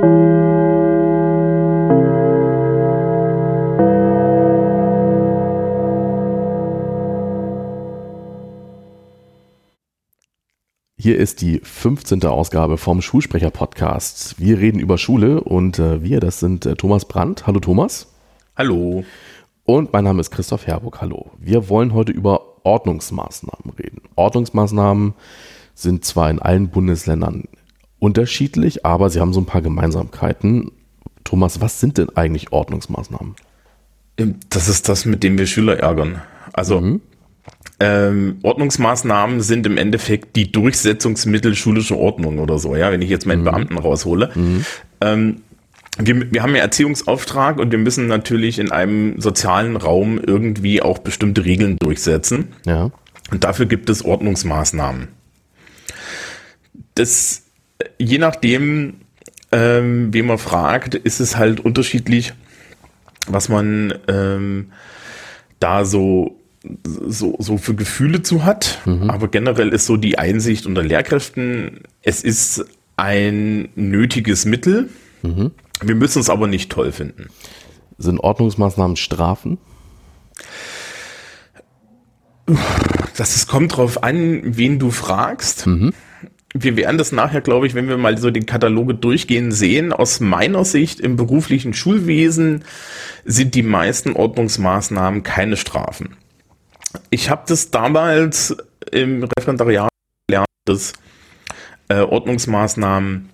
Hier ist die 15. Ausgabe vom Schulsprecher-Podcast. Wir reden über Schule und äh, wir, das sind äh, Thomas Brandt. Hallo Thomas. Hallo. Und mein Name ist Christoph Herburg. Hallo. Wir wollen heute über Ordnungsmaßnahmen reden. Ordnungsmaßnahmen sind zwar in allen Bundesländern unterschiedlich, aber sie haben so ein paar Gemeinsamkeiten. Thomas, was sind denn eigentlich Ordnungsmaßnahmen? Das ist das, mit dem wir Schüler ärgern. Also mhm ähm, Ordnungsmaßnahmen sind im Endeffekt die Durchsetzungsmittel schulischer Ordnung oder so, ja, wenn ich jetzt meinen mhm. Beamten raushole. Mhm. Ähm, wir, wir haben ja Erziehungsauftrag und wir müssen natürlich in einem sozialen Raum irgendwie auch bestimmte Regeln durchsetzen. Ja. Und dafür gibt es Ordnungsmaßnahmen. Das, je nachdem, ähm, wen man fragt, ist es halt unterschiedlich, was man ähm, da so so, so für Gefühle zu hat. Mhm. Aber generell ist so die Einsicht unter Lehrkräften, es ist ein nötiges Mittel. Mhm. Wir müssen es aber nicht toll finden. Sind Ordnungsmaßnahmen Strafen? Das ist, kommt drauf an, wen du fragst. Mhm. Wir werden das nachher, glaube ich, wenn wir mal so den Kataloge durchgehen, sehen. Aus meiner Sicht im beruflichen Schulwesen sind die meisten Ordnungsmaßnahmen keine Strafen ich habe das damals im Referendariat gelernt, dass äh, Ordnungsmaßnahmen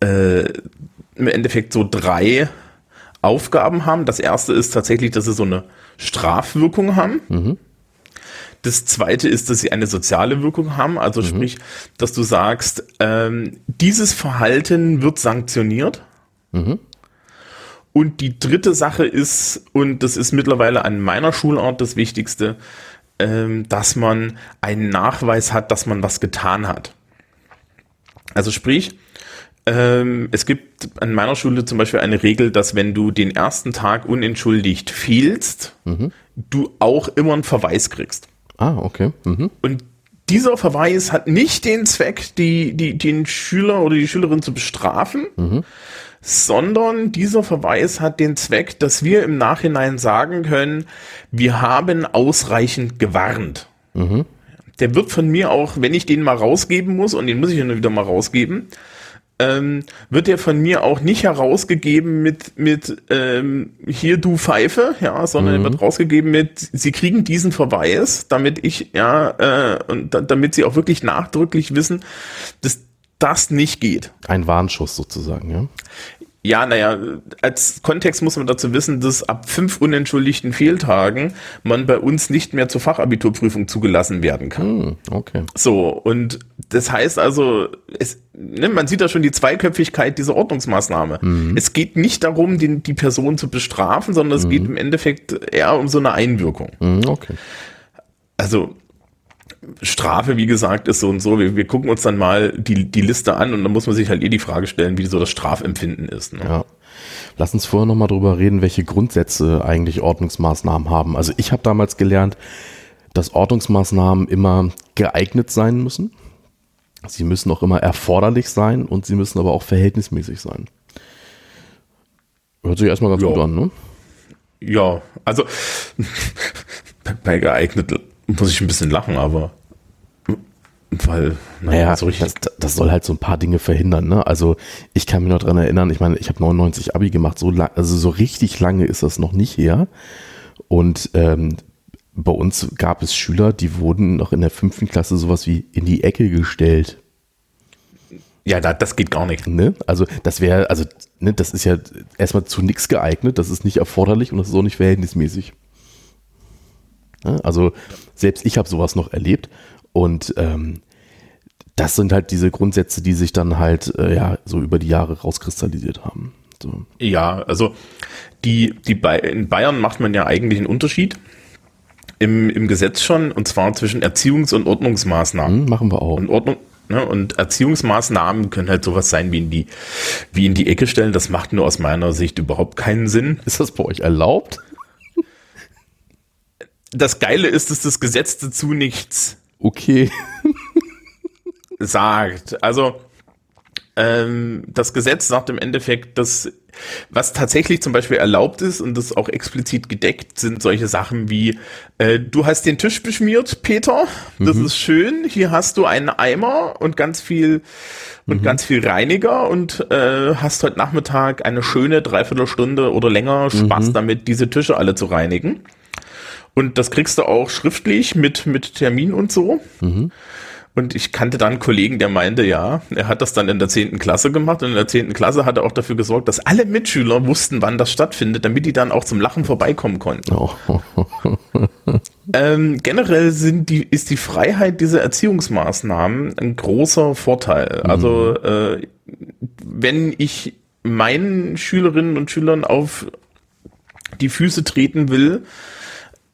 äh, im Endeffekt so drei Aufgaben haben. Das erste ist tatsächlich, dass sie so eine Strafwirkung haben. Mhm. Das zweite ist, dass sie eine soziale Wirkung haben, also mhm. sprich, dass du sagst, ähm, dieses Verhalten wird sanktioniert. Mhm. Und die dritte Sache ist, und das ist mittlerweile an meiner Schulart das Wichtigste, ähm, dass man einen Nachweis hat, dass man was getan hat. Also sprich, ähm, es gibt an meiner Schule zum Beispiel eine Regel, dass wenn du den ersten Tag unentschuldigt fehlst, mhm. du auch immer einen Verweis kriegst. Ah, okay. Mhm. Und dieser Verweis hat nicht den Zweck, die, die, den Schüler oder die Schülerin zu bestrafen, mhm sondern dieser Verweis hat den Zweck, dass wir im Nachhinein sagen können, wir haben ausreichend gewarnt. Mhm. Der wird von mir auch, wenn ich den mal rausgeben muss, und den muss ich ja wieder mal rausgeben, ähm, wird der von mir auch nicht herausgegeben mit, mit ähm, hier du Pfeife, ja, sondern mhm. wird rausgegeben mit, sie kriegen diesen Verweis, damit ich, ja, äh, und da, damit sie auch wirklich nachdrücklich wissen, dass das nicht geht. Ein Warnschuss sozusagen, ja. Ja, naja, als Kontext muss man dazu wissen, dass ab fünf unentschuldigten Fehltagen man bei uns nicht mehr zur Fachabiturprüfung zugelassen werden kann. Hm, okay. So, und das heißt also, es, ne, man sieht da schon die Zweiköpfigkeit dieser Ordnungsmaßnahme. Mhm. Es geht nicht darum, den, die Person zu bestrafen, sondern es mhm. geht im Endeffekt eher um so eine Einwirkung. Mhm, okay. Also, Strafe, wie gesagt, ist so und so. Wir, wir gucken uns dann mal die, die Liste an und dann muss man sich halt eh die Frage stellen, wie so das Strafempfinden ist. Ne? Ja. Lass uns vorher nochmal drüber reden, welche Grundsätze eigentlich Ordnungsmaßnahmen haben. Also ich habe damals gelernt, dass Ordnungsmaßnahmen immer geeignet sein müssen. Sie müssen auch immer erforderlich sein und sie müssen aber auch verhältnismäßig sein. Hört sich erstmal ganz ja. gut an, ne? Ja, also bei geeignet muss ich ein bisschen lachen, aber weil, naja, so richtig. Das, das, soll halt so ein paar Dinge verhindern, ne? Also ich kann mich noch dran erinnern, ich meine, ich habe 99 Abi gemacht, so lang, also so richtig lange ist das noch nicht her. Und ähm, bei uns gab es Schüler, die wurden noch in der fünften Klasse sowas wie in die Ecke gestellt. Ja, da, das geht gar nicht. Ne? Also das wäre, also ne, das ist ja erstmal zu nichts geeignet, das ist nicht erforderlich und das ist auch nicht verhältnismäßig. Also selbst ich habe sowas noch erlebt und ähm, das sind halt diese Grundsätze, die sich dann halt äh, ja so über die Jahre rauskristallisiert haben. So. Ja, also die, die Ba in Bayern macht man ja eigentlich einen Unterschied im, im Gesetz schon und zwar zwischen Erziehungs- und Ordnungsmaßnahmen. Hm, machen wir auch. Und Ordnung, ne, und Erziehungsmaßnahmen können halt sowas sein wie in die, wie in die Ecke stellen. Das macht nur aus meiner Sicht überhaupt keinen Sinn. Ist das bei euch erlaubt? Das Geile ist, dass das Gesetz dazu nichts okay sagt. Also Ähm, das Gesetz sagt im Endeffekt, dass was tatsächlich zum Beispiel erlaubt ist und das auch explizit gedeckt, sind solche Sachen wie, äh, du hast den Tisch beschmiert, Peter, das mhm. ist schön, hier hast du einen Eimer und ganz viel und mhm. ganz viel Reiniger und äh, hast heute Nachmittag eine schöne Dreiviertelstunde oder länger Spaß mhm. damit, diese Tische alle zu reinigen. Und das kriegst du auch schriftlich mit, mit Termin und so. Mhm. Und ich kannte dann einen Kollegen, der meinte, ja, er hat das dann in der zehnten Klasse gemacht und in der zehnten Klasse hat er auch dafür gesorgt, dass alle Mitschüler wussten, wann das stattfindet, damit die dann auch zum Lachen vorbeikommen konnten. Oh. ähm, generell sind die, ist die Freiheit dieser Erziehungsmaßnahmen ein großer Vorteil. Mhm. Also äh, wenn ich meinen Schülerinnen und Schülern auf die Füße treten will,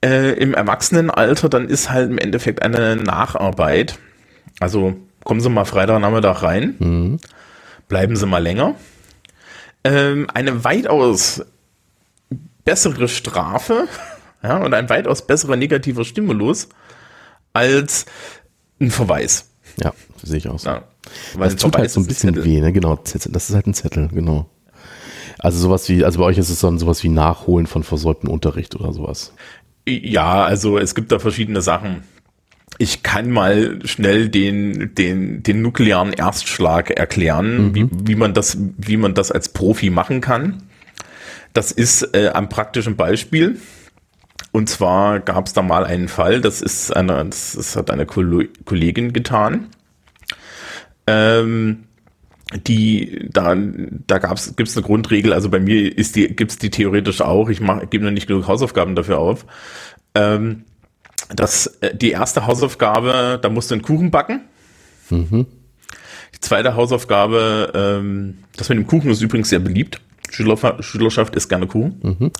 äh, im Erwachsenenalter, dann ist halt im Endeffekt eine Nacharbeit also kommen Sie mal Freitagnachmittag rein, mhm. bleiben Sie mal länger. Ähm, eine weitaus bessere Strafe ja, und ein weitaus besserer negativer Stimulus als ein Verweis. Ja, sehe ich auch so. Ja, weil das tut halt so ein bisschen weh, ne? Genau, das ist halt ein Zettel, genau. Also sowas wie, also bei euch ist es dann sowas wie Nachholen von versäumten Unterricht oder sowas. Ja, also es gibt da verschiedene Sachen ich kann mal schnell den, den, den nuklearen Erstschlag erklären, mhm. wie, wie, man das, wie man das als Profi machen kann. Das ist äh, am praktischen Beispiel. Und zwar gab es da mal einen Fall, das ist eine, das, das hat eine Kollegin getan. Ähm, die da da gab's gibt's eine Grundregel also bei mir ist die gibt's die theoretisch auch ich mache gebe noch nicht genug Hausaufgaben dafür auf ähm, das, äh, die erste Hausaufgabe, da musst du einen Kuchen backen. Mhm. Die zweite Hausaufgabe, ähm, das mit dem Kuchen ist übrigens sehr beliebt. Schüler, Schülerschaft isst gerne Kuchen. Mhm.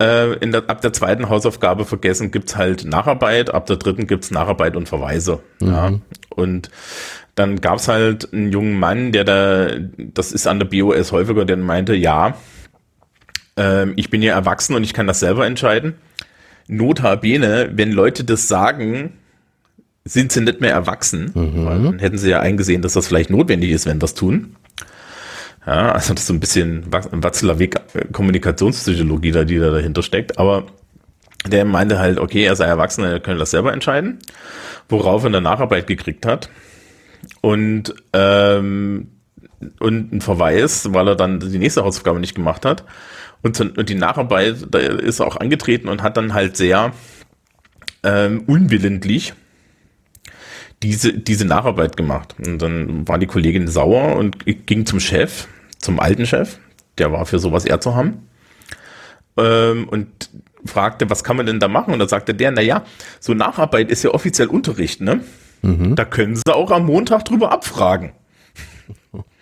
Äh, in der, ab der zweiten Hausaufgabe vergessen gibt's halt Nacharbeit, ab der dritten gibt's Nacharbeit und Verweise. Mhm. Ja. Und dann gab's halt einen jungen Mann, der da, das ist an der BOS häufiger, der meinte, ja, äh, ich bin ja erwachsen und ich kann das selber entscheiden notabene, wenn Leute das sagen, sind sie nicht mehr erwachsen. Mhm. Dann hätten sie ja eingesehen, dass das vielleicht notwendig ist, wenn wir es tun. Ja, also das ist so ein bisschen Watzlawick äh, Kommunikationspsychologie da, die da dahinter steckt. Aber der meinte halt, okay, er sei erwachsen, er könne das selber entscheiden. Worauf er eine Nacharbeit gekriegt hat. Und, ähm, und ein Verweis, weil er dann die nächste Hausaufgabe nicht gemacht hat. Und, und die Nacharbeit, da ist er auch angetreten und hat dann halt sehr ähm, unwillentlich diese, diese Nacharbeit gemacht. Und dann war die Kollegin sauer und ging zum Chef, zum alten Chef, der war für sowas eher zu haben, ähm, und fragte, was kann man denn da machen? Und da sagte der, na ja, so Nacharbeit ist ja offiziell Unterricht, ne? Mhm. Da können Sie auch am Montag drüber abfragen.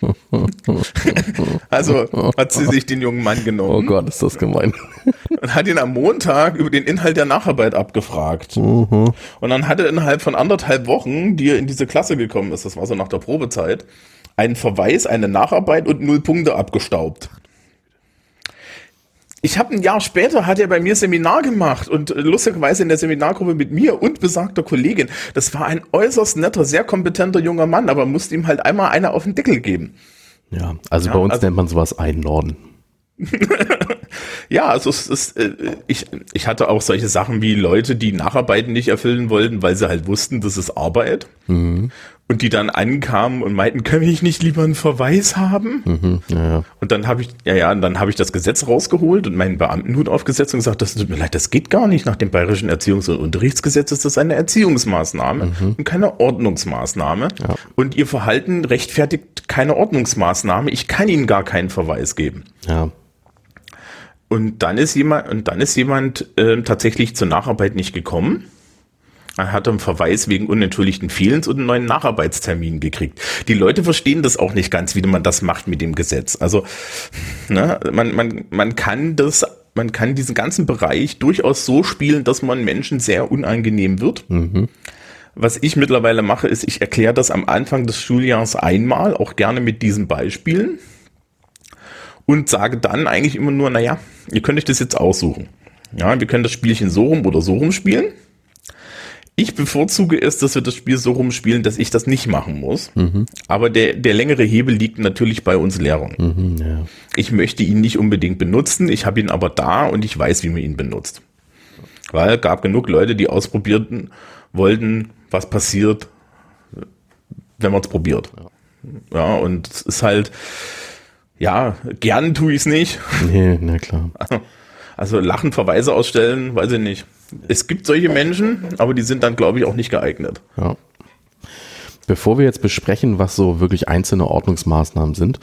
also hat sie sich den jungen Mann genommen. Oh Gott, ist das gemein. Und hat ihn am Montag über den Inhalt der Nacharbeit abgefragt. Mhm. Und dann hat er innerhalb von anderthalb Wochen, die er in diese Klasse gekommen ist, das war so nach der Probezeit, einen Verweis, eine Nacharbeit und null Punkte abgestaubt ich habe ein Jahr später hat er bei mir Seminar gemacht und lustigerweise in der Seminargruppe mit mir und besagter Kollegin. Das war ein äußerst netter, sehr kompetenter junger Mann, aber musste ihm halt einmal einer auf den Deckel geben. Ja, also ja, bei uns also, nennt man sowas Einnorden. ja, also es ist, äh, ich, ich hatte auch solche Sachen wie Leute, die Nacharbeiten nicht erfüllen wollten, weil sie halt wussten, das ist Arbeit. Mhm und die dann ankamen und meinten, können wir nicht lieber einen Verweis haben? Mhm, ja. Und dann habe ich, ja, ja, und dann habe ich das Gesetz rausgeholt und meinen Beamtenhut aufgesetzt und gesagt, das tut mir leid, das geht gar nicht. Nach dem Bayerischen Erziehungs- und Unterrichtsgesetz ist das eine Erziehungsmaßnahme mhm. und keine Ordnungsmaßnahme. Ja. Und ihr Verhalten rechtfertigt keine Ordnungsmaßnahme. Ich kann Ihnen gar keinen Verweis geben. Ja. Und dann ist jemand, und dann ist jemand äh, tatsächlich zur Nacharbeit nicht gekommen er hat einen Verweis wegen unentschuldigten Fehlens und einen neuen Nacharbeitstermin gekriegt. Die Leute verstehen das auch nicht ganz, wie man das macht mit dem Gesetz. Also ne, man, man, man kann das, man kann diesen ganzen Bereich durchaus so spielen, dass man Menschen sehr unangenehm wird. Mhm. Was ich mittlerweile mache, ist, ich erkläre das am Anfang des Schuljahres einmal, auch gerne mit diesen Beispielen und sage dann eigentlich immer nur, naja, ihr könnt euch das jetzt aussuchen. Ja, wir können das Spielchen so rum oder so rum spielen Ich bevorzuge es, dass wir das Spiel so rumspielen, dass ich das nicht machen muss. Mhm. Aber der, der längere Hebel liegt natürlich bei uns Lehrern. Mhm, ja. Ich möchte ihn nicht unbedingt benutzen, ich habe ihn aber da und ich weiß, wie man ihn benutzt. Weil es gab genug Leute, die ausprobierten, wollten, was passiert, wenn man es probiert. Ja. ja, und es ist halt, ja, gern tue ich es nicht. Nee, na klar. Also Lachen Verweise ausstellen, weiß ich nicht. Es gibt solche Menschen, aber die sind dann, glaube ich, auch nicht geeignet. Ja. Bevor wir jetzt besprechen, was so wirklich einzelne Ordnungsmaßnahmen sind,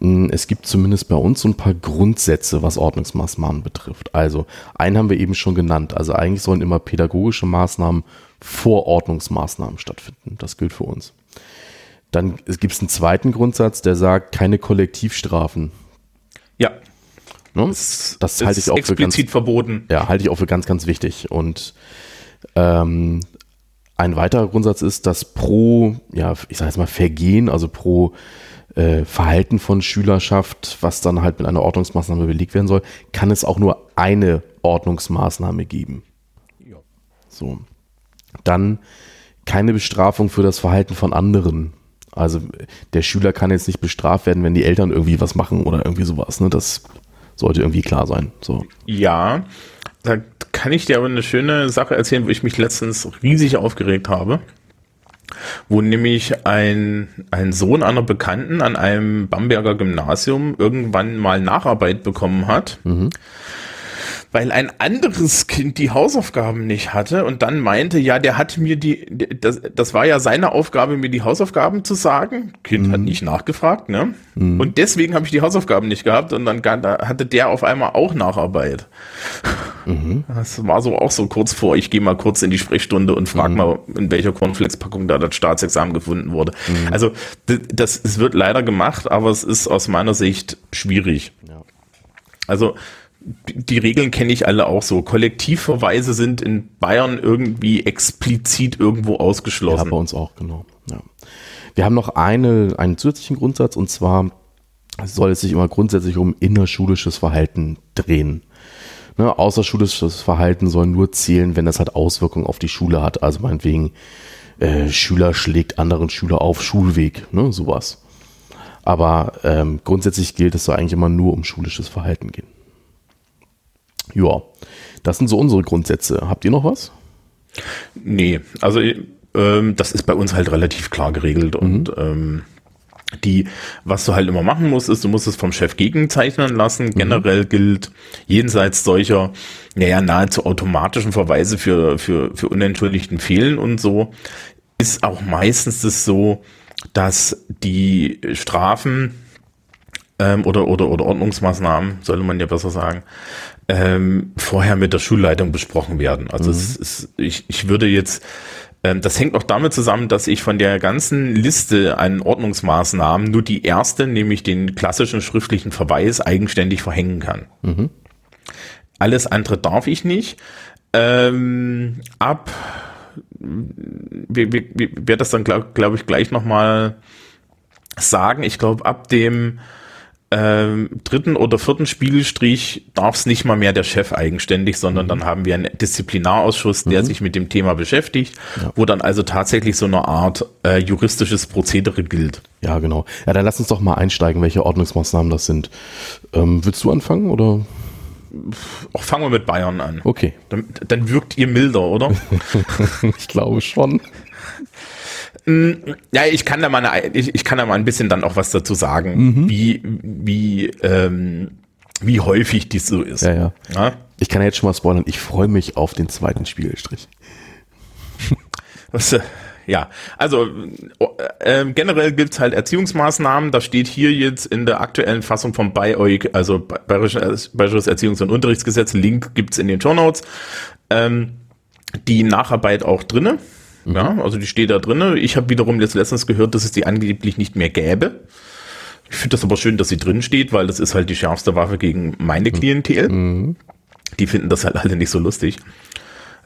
hm, es gibt zumindest bei uns so ein paar Grundsätze, was Ordnungsmaßnahmen betrifft. Also, einen haben wir eben schon genannt. Also eigentlich sollen immer pädagogische Maßnahmen vor Ordnungsmaßnahmen stattfinden. Das gilt für uns. Dann gibt es einen zweiten Grundsatz, der sagt, keine Kollektivstrafen. Ne? Das, das halte ich auch explizit für ganz, verboten. Ja, halte ich auch für ganz, ganz wichtig. Und ähm, ein weiterer Grundsatz ist, dass pro, ja, ich sage jetzt mal Vergehen, also pro äh, Verhalten von Schülerschaft, was dann halt mit einer Ordnungsmaßnahme belegt werden soll, kann es auch nur eine Ordnungsmaßnahme geben. Ja. So. Dann keine Bestrafung für das Verhalten von anderen. Also der Schüler kann jetzt nicht bestraft werden, wenn die Eltern irgendwie was machen oder irgendwie sowas. Ne? Das sollte irgendwie klar sein. So. Ja, da kann ich dir aber eine schöne Sache erzählen, wo ich mich letztens riesig aufgeregt habe. Wo nämlich ein, ein Sohn einer Bekannten an einem Bamberger Gymnasium irgendwann mal Nacharbeit bekommen hat. Mhm weil ein anderes Kind die Hausaufgaben nicht hatte und dann meinte, ja, der hat mir die, das, das war ja seine Aufgabe, mir die Hausaufgaben zu sagen. Kind mhm. hat nicht nachgefragt, ne? Mhm. Und deswegen habe ich die Hausaufgaben nicht gehabt und dann hatte der auf einmal auch Nacharbeit. Mhm. Das war so auch so kurz vor, ich gehe mal kurz in die Sprechstunde und frage mhm. mal, in welcher Cornflakes-Packung da das Staatsexamen gefunden wurde. Mhm. Also das, es wird leider gemacht, aber es ist aus meiner Sicht schwierig. Ja. Also die Regeln kenne ich alle auch so. Kollektivverweise sind in Bayern irgendwie explizit irgendwo ausgeschlossen. Ja, bei uns auch, genau. Ja. Wir haben noch eine, einen zusätzlichen Grundsatz und zwar soll es sich immer grundsätzlich um innerschulisches Verhalten drehen. Ne, außerschulisches Verhalten soll nur zählen, wenn das halt Auswirkungen auf die Schule hat. Also meinetwegen, äh, Schüler schlägt anderen Schüler auf Schulweg, ne, sowas. Aber ähm, grundsätzlich gilt, es soll eigentlich immer nur um schulisches Verhalten gehen. Ja, das sind so unsere Grundsätze. Habt ihr noch was? Nee, also ähm, das ist bei uns halt relativ klar geregelt mhm. und ähm, die, was du halt immer machen musst, ist, du musst es vom Chef gegenzeichnen lassen. Mhm. Generell gilt jenseits solcher, naja, nahezu automatischen Verweise für, für, für unentschuldigten Fehlen und so, ist auch meistens das so, dass die Strafen ähm, oder, oder, oder Ordnungsmaßnahmen, sollte man ja besser sagen, ähm, vorher mit der Schulleitung besprochen werden. Also mhm. es ist, ich, ich würde jetzt, ähm, das hängt auch damit zusammen, dass ich von der ganzen Liste an Ordnungsmaßnahmen nur die erste, nämlich den klassischen schriftlichen Verweis, eigenständig verhängen kann. Mhm. Alles andere darf ich nicht. Ähm, ab, wie, wie, wie werde das dann, glaube glaub ich, gleich nochmal sagen. Ich glaube, ab dem ähm, dritten oder vierten Spielstrich darf es nicht mal mehr der Chef eigenständig, sondern mhm. dann haben wir einen Disziplinarausschuss, der mhm. sich mit dem Thema beschäftigt, ja. wo dann also tatsächlich so eine Art äh, juristisches Prozedere gilt. Ja, genau. Ja, dann lass uns doch mal einsteigen, welche Ordnungsmaßnahmen das sind. Ähm, willst du anfangen oder? Auch fangen wir mit Bayern an. Okay. Dann, dann wirkt ihr milder, oder? ich glaube schon. Ja, ich kann da mal eine, ich, ich kann da mal ein bisschen dann auch was dazu sagen, mhm. wie, wie, ähm, wie häufig dies so ist. Ja, ja, ja. Ich kann ja jetzt schon mal spoilern, ich freue mich auf den zweiten Spielstrich. Was, äh, ja, also äh, generell gibt's halt Erziehungsmaßnahmen. Da steht hier jetzt in der aktuellen Fassung vom BayEuG, also Bayerisches, Bayerisches Erziehungs- und Unterrichtsgesetz, Link gibt's in den Show Notes, ähm, die Nacharbeit auch drinne. Mhm. Ja, also die steht da drin. Ich habe wiederum jetzt letztens gehört, dass es die angeblich nicht mehr gäbe. Ich finde das aber schön, dass sie drin steht, weil das ist halt die schärfste Waffe gegen meine mhm. Klientel. Mhm. Die finden das halt alle nicht so lustig.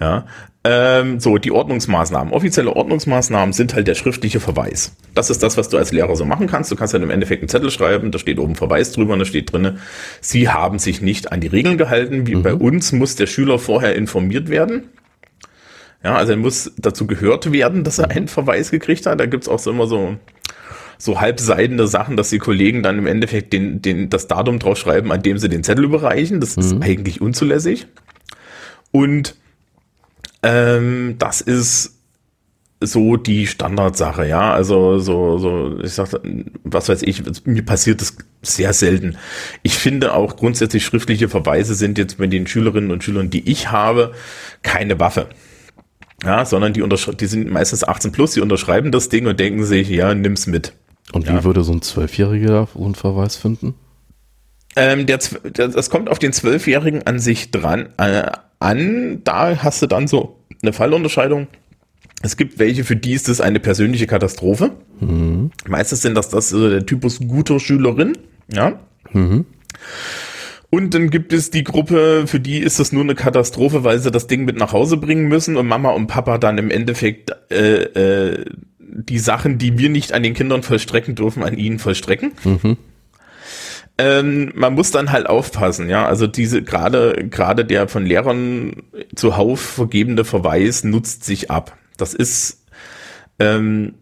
Ja, ähm, so die Ordnungsmaßnahmen. Offizielle Ordnungsmaßnahmen sind halt der schriftliche Verweis. Das ist das, was du als Lehrer so machen kannst. Du kannst halt im Endeffekt einen Zettel schreiben, da steht oben Verweis drüber und da steht drinne, Sie haben sich nicht an die Regeln gehalten. Wie mhm. bei uns muss der Schüler vorher informiert werden Ja, also er muss dazu gehört werden, dass er einen Verweis gekriegt hat. Da gibt's auch so immer so, so halbseidende Sachen, dass die Kollegen dann im Endeffekt den, den, das Datum draufschreiben, an dem sie den Zettel überreichen. Das ist eigentlich unzulässig. Und ähm, das ist so die Standardsache, ja. Also so, so, ich sag, was weiß ich, mir passiert das sehr selten. Ich finde auch grundsätzlich schriftliche Verweise sind jetzt mit den Schülerinnen und Schülern, die ich habe, keine Waffe. Ja, sondern die, die sind meistens 18 plus, die unterschreiben das Ding und denken sich, ja, nimm's mit. Und wie Ja. würde so ein Zwölfjähriger so einen Verweis finden? Ähm, der, der, das kommt auf den Zwölfjährigen an sich dran äh, an. Da hast du dann so eine Fallunterscheidung. Es gibt welche, für die ist es eine persönliche Katastrophe. Meistens sind das, das so der Typus guter Schülerin. Ja. Und dann gibt es die Gruppe, für die ist das nur eine Katastrophe, weil sie das Ding mit nach Hause bringen müssen und Mama und Papa dann im Endeffekt äh, äh, die Sachen, die wir nicht an den Kindern vollstrecken dürfen, an ihnen vollstrecken. Ähm, man muss dann halt aufpassen, ja. Also diese gerade gerade der von Lehrern zuhauf vergebene Verweis nutzt sich ab. Das ist ähm,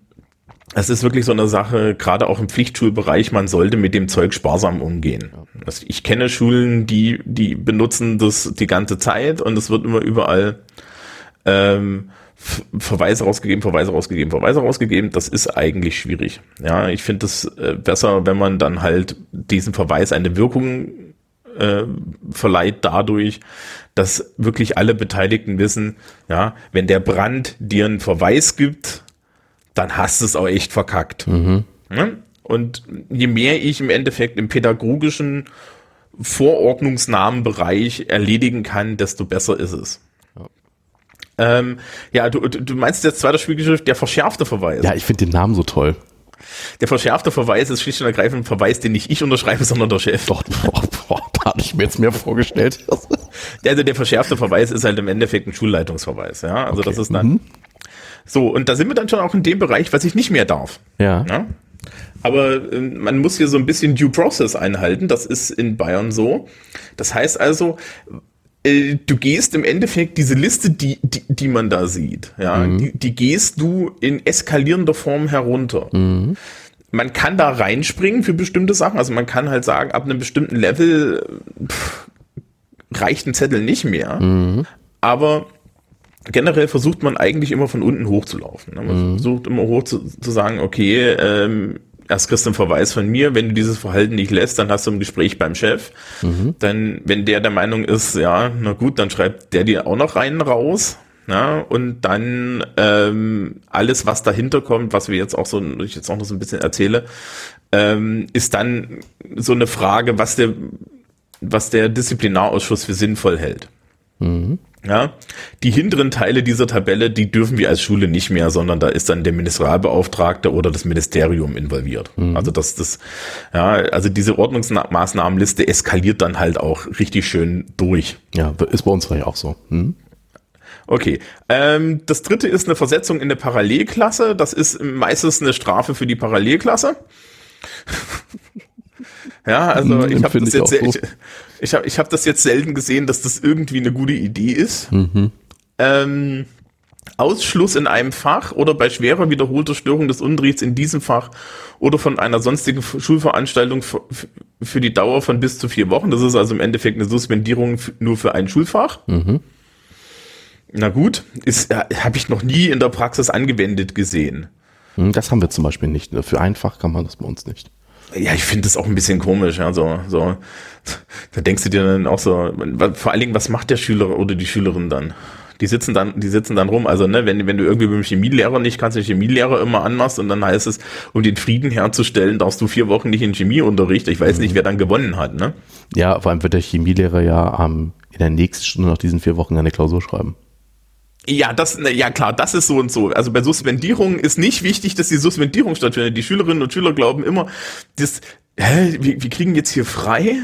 das ist wirklich so eine Sache, gerade auch im Pflichtschulbereich, man sollte mit dem Zeug sparsam umgehen. Also ich kenne Schulen, die, die benutzen das die ganze Zeit und es wird immer überall ähm, Verweise rausgegeben, Verweise rausgegeben, Verweise rausgegeben. Das ist eigentlich schwierig. Ja, ich finde es äh, besser, wenn man dann halt diesem Verweis eine Wirkung äh, verleiht dadurch, dass wirklich alle Beteiligten wissen, ja, wenn der Brand dir einen Verweis gibt, dann hast du es auch echt verkackt. Ja? Und je mehr ich im Endeffekt im pädagogischen Vorordnungsnamenbereich erledigen kann, desto besser ist es. Ähm, ja, du, du meinst jetzt zweiter Spielgeschrift, der verschärfte Verweis. Ja, ich finde den Namen so toll. Der verschärfte Verweis ist schlicht und ergreifend ein Verweis, den nicht ich unterschreibe, sondern der Chef. Doch, boah, boah, da hatte ich mir jetzt mehr vorgestellt. Also der verschärfte Verweis ist halt im Endeffekt ein Schulleitungsverweis. Ja, also das ist dann so. Und da sind wir dann schon auch in dem Bereich, was ich nicht mehr darf. Ja. Ja? Aber ähm, man muss hier so ein bisschen Due Process einhalten. Das ist in Bayern so. Das heißt also, äh, du gehst im Endeffekt diese Liste, die, die, die man da sieht, ja, die, die gehst du in eskalierender Form herunter. Man kann da reinspringen für bestimmte Sachen. Also man kann halt sagen, ab einem bestimmten Level pff, reicht ein Zettel nicht mehr. Aber generell versucht man eigentlich immer von unten hochzulaufen. ne? Man versucht immer hoch zu, zu sagen, okay, ähm, erst kriegst du einen Verweis von mir, wenn du dieses Verhalten nicht lässt, dann hast du ein Gespräch beim Chef. Dann, wenn der der Meinung ist, ja, na gut, dann schreibt der dir auch noch rein raus. Na, und dann ähm, alles, was dahinter kommt, was wir jetzt auch so, ich jetzt auch noch so ein bisschen erzähle, ähm, ist dann so eine Frage, was der, was der Disziplinarausschuss für sinnvoll hält. Ja, die hinteren Teile dieser Tabelle, die dürfen wir als Schule nicht mehr, sondern da ist dann der Ministerialbeauftragte oder das Ministerium involviert. Also das, das, ja, also diese Ordnungsmaßnahmenliste eskaliert dann halt auch richtig schön durch. Ja, ist bei uns vielleicht auch so. Hm? Okay. Ähm, das dritte ist eine Versetzung in eine Parallelklasse. Das ist meistens eine Strafe für die Parallelklasse. ja, also Hm, ich habe das jetzt, ich, ich habe ich hab das jetzt selten gesehen, dass das irgendwie eine gute Idee ist. Ähm, Ausschluss in einem Fach oder bei schwerer wiederholter Störung des Unterrichts in diesem Fach oder von einer sonstigen Schulveranstaltung für die Dauer von bis zu vier Wochen. Das ist also im Endeffekt eine Suspendierung nur für ein Schulfach. Na gut, ist habe ich noch nie in der Praxis angewendet gesehen. Hm, Das haben wir zum Beispiel nicht. ne? Für ein Fach kann man das bei uns nicht. Ja, ich finde das auch ein bisschen komisch. Ja, so, so, da denkst du dir dann auch so, vor allen Dingen, was macht der Schüler oder die Schülerin dann? Die sitzen dann, die sitzen dann rum. Also, ne, wenn, wenn du irgendwie mit dem Chemielehrer nicht kannst, den Chemielehrer immer anmachst und dann heißt es, um den Frieden herzustellen, darfst du vier Wochen nicht in Chemieunterricht. Ich weiß nicht, wer dann gewonnen hat, ne? Ja, vor allem wird der Chemielehrer ja ähm, in der nächsten Stunde nach diesen vier Wochen eine Klausur schreiben. Ja, das, na, ja klar, das ist so und so. Also bei Suspendierungen ist nicht wichtig, dass die Suspendierung stattfindet. Die Schülerinnen und Schüler glauben immer, das, hä, wir, wir kriegen jetzt hier frei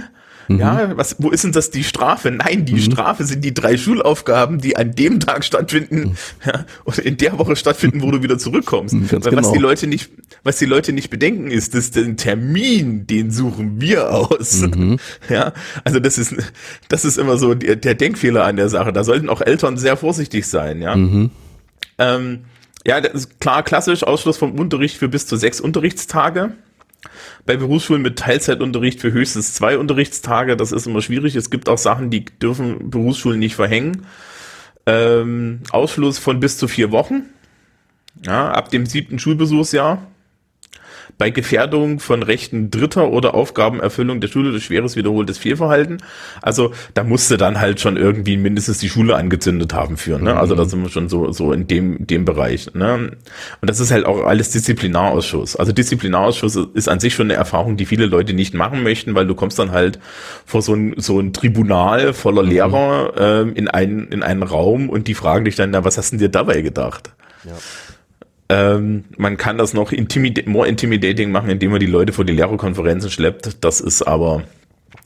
Mhm. Ja, was, wo ist denn das die Strafe? Nein, die mhm. Strafe sind die drei Schulaufgaben, die an dem Tag stattfinden mhm. ja, oder in der Woche stattfinden, wo du wieder zurückkommst. Mhm, Weil genau. was die Leute nicht, was die Leute nicht bedenken, ist, dass den Termin, den suchen wir aus. Mhm. Ja, also das ist, das ist immer so der, der, Denkfehler an der Sache. Da sollten auch Eltern sehr vorsichtig sein. Ja. Mhm. Ähm, ja, das ist klar, klassisch Ausschluss vom Unterricht für bis zu sechs Unterrichtstage bei Berufsschulen mit Teilzeitunterricht für höchstens zwei Unterrichtstage. Das ist immer schwierig. Es gibt auch Sachen, die dürfen Berufsschulen nicht verhängen. Ähm, Ausschluss von bis zu vier Wochen. Ja, ab dem siebten Schulbesuchsjahr bei Gefährdung von Rechten Dritter oder Aufgabenerfüllung der Schule durch schweres wiederholtes Fehlverhalten. Also da musste dann halt schon irgendwie mindestens die Schule angezündet haben für. Ne? Also da mhm. sind wir schon so so in dem dem Bereich. Ne? Und das ist halt auch alles Disziplinarausschuss. Also Disziplinarausschuss ist an sich schon eine Erfahrung, die viele Leute nicht machen möchten, weil du kommst dann halt vor so ein so ein Tribunal voller mhm. Lehrer ähm, in einen in einen Raum und die fragen dich dann, na was hast du dir dabei gedacht? Ja. Ähm, man kann das noch intimid more intimidating machen, indem man die Leute vor die Lehrerkonferenzen schleppt. Das ist aber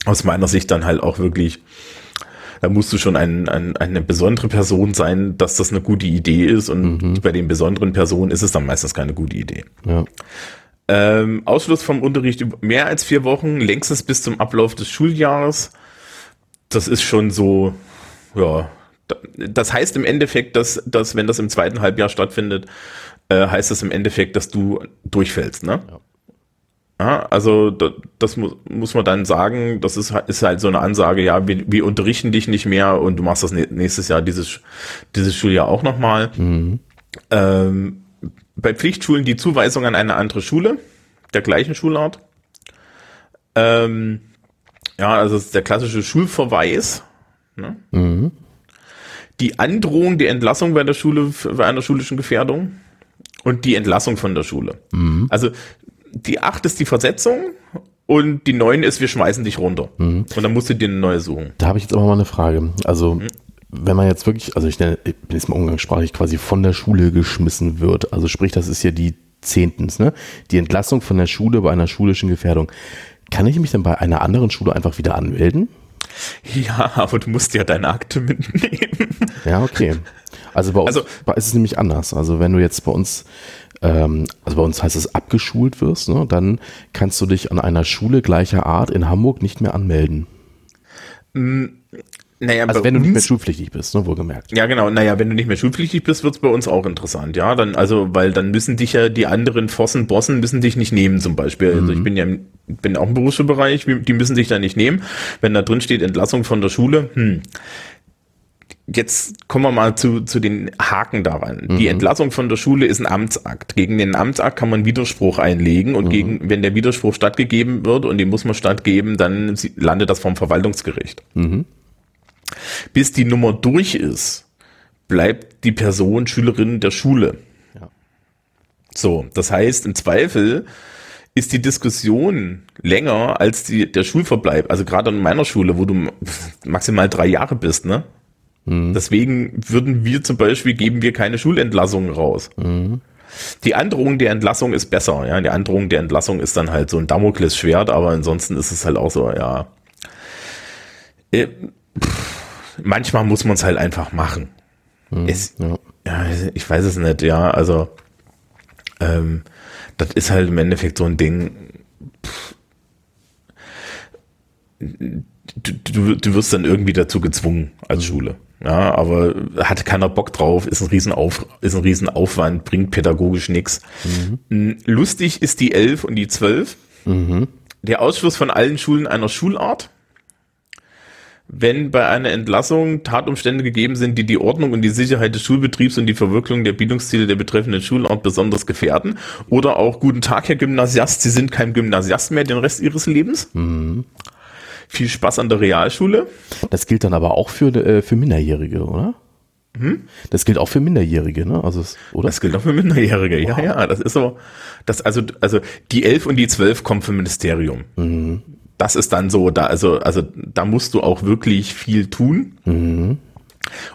aus meiner Sicht dann halt auch wirklich, da musst du schon ein, ein, eine besondere Person sein, dass das eine gute Idee ist. Und mhm. bei den besonderen Personen ist es dann meistens keine gute Idee. Ja. Ähm, Ausschluss vom Unterricht über mehr als vier Wochen, längstes bis zum Ablauf des Schuljahres. Das ist schon so, ja. Das heißt im Endeffekt, dass, dass wenn das im zweiten Halbjahr stattfindet, äh, heißt das im Endeffekt, dass du durchfällst, ne? Ja. Ja, also das, das muss, muss man dann sagen, das ist, ist halt so eine Ansage, ja, wir, wir unterrichten dich nicht mehr und du machst das nächstes Jahr, dieses, dieses Schuljahr auch nochmal. Mhm. Ähm, bei Pflichtschulen die Zuweisung an eine andere Schule, der gleichen Schulart. Ähm, ja, also der klassische Schulverweis. Ne? Mhm. Die Androhung der Entlassung bei der Schule, bei einer schulischen Gefährdung und die Entlassung von der Schule. Mhm. Also die acht ist die Versetzung und die neun ist, wir schmeißen dich runter. Mhm. Und dann musst du dir eine neue suchen. Da habe ich jetzt aber mal eine Frage. Also, mhm. wenn man jetzt wirklich, also ich, ich bin jetzt mal umgangssprachlich quasi von der Schule geschmissen wird, also sprich, das ist ja die zehntens, ne? Die Entlassung von der Schule bei einer schulischen Gefährdung. Kann ich mich dann bei einer anderen Schule einfach wieder anmelden? Ja, aber du musst ja deine Akte mitnehmen. Ja, okay. Also bei uns also, ist es nämlich anders. Also wenn du jetzt bei uns, ähm, also bei uns heißt es abgeschult wirst, ne, dann kannst du dich an einer Schule gleicher Art in Hamburg nicht mehr anmelden. Mm, naja, also wenn du nicht mehr schulpflichtig bist, ne, wohlgemerkt. Ja, genau. Naja, wenn du nicht mehr schulpflichtig bist, wird's bei uns auch interessant. Ja, dann, also, weil dann müssen dich ja die anderen Fossen, Bossen müssen dich nicht nehmen, zum Beispiel. Mhm. Also ich mhm. bin ja bin auch im Berufsschulbereich, die müssen dich da nicht nehmen. Wenn da drin steht Entlassung von der Schule, hm, Jetzt kommen wir mal zu, zu den Haken daran. Mhm. Die Entlassung von der Schule ist ein Amtsakt. Gegen den Amtsakt kann man Widerspruch einlegen und mhm. gegen, wenn der Widerspruch stattgegeben wird und den muss man stattgeben, dann landet das vom Verwaltungsgericht. Mhm. Bis die Nummer durch ist, bleibt die Person Schülerin der Schule. Ja. So, das heißt, im Zweifel ist die Diskussion länger als die, der Schulverbleib. Also gerade in meiner Schule, wo du maximal drei Jahre bist, ne? Mhm. Deswegen würden wir zum Beispiel, geben wir keine Schulentlassungen raus. Mhm. Die Androhung der Entlassung ist besser, ja. Die Androhung der Entlassung ist dann halt so ein Damoklesschwert, aber ansonsten ist es halt auch so, ja. Äh, pff manchmal muss man es halt einfach machen. Mhm, es, ja. ja. ich weiß es nicht, ja, also ähm, das ist halt im Endeffekt so ein Ding. Du, du, du wirst dann irgendwie dazu gezwungen als mhm. Schule. Ja, aber hat keiner Bock drauf, ist ein Riesenauf, ist ein Riesenaufwand, bringt pädagogisch nichts. Mhm. Lustig ist die 11 und die 12. Mhm. Der Ausschluss von allen Schulen einer Schulart wenn bei einer Entlassung Tatumstände gegeben sind, die die Ordnung und die Sicherheit des Schulbetriebs und die Verwirklichung der Bildungsziele der betreffenden Schulart besonders gefährden. Oder auch Guten Tag, Herr Gymnasiast, Sie sind kein Gymnasiast mehr den Rest Ihres Lebens. Mhm. Viel Spaß an der Realschule. Das gilt dann aber auch für, äh, für Minderjährige, oder? Hm? Das gilt auch für Minderjährige, ne? Also, oder? Das gilt auch für Minderjährige, wow. ja, ja. Das ist so, das, also, also, die 11 und die 12 kommen vom Ministerium. Mhm das ist dann so, da, also, also da musst du auch wirklich viel tun. Mhm.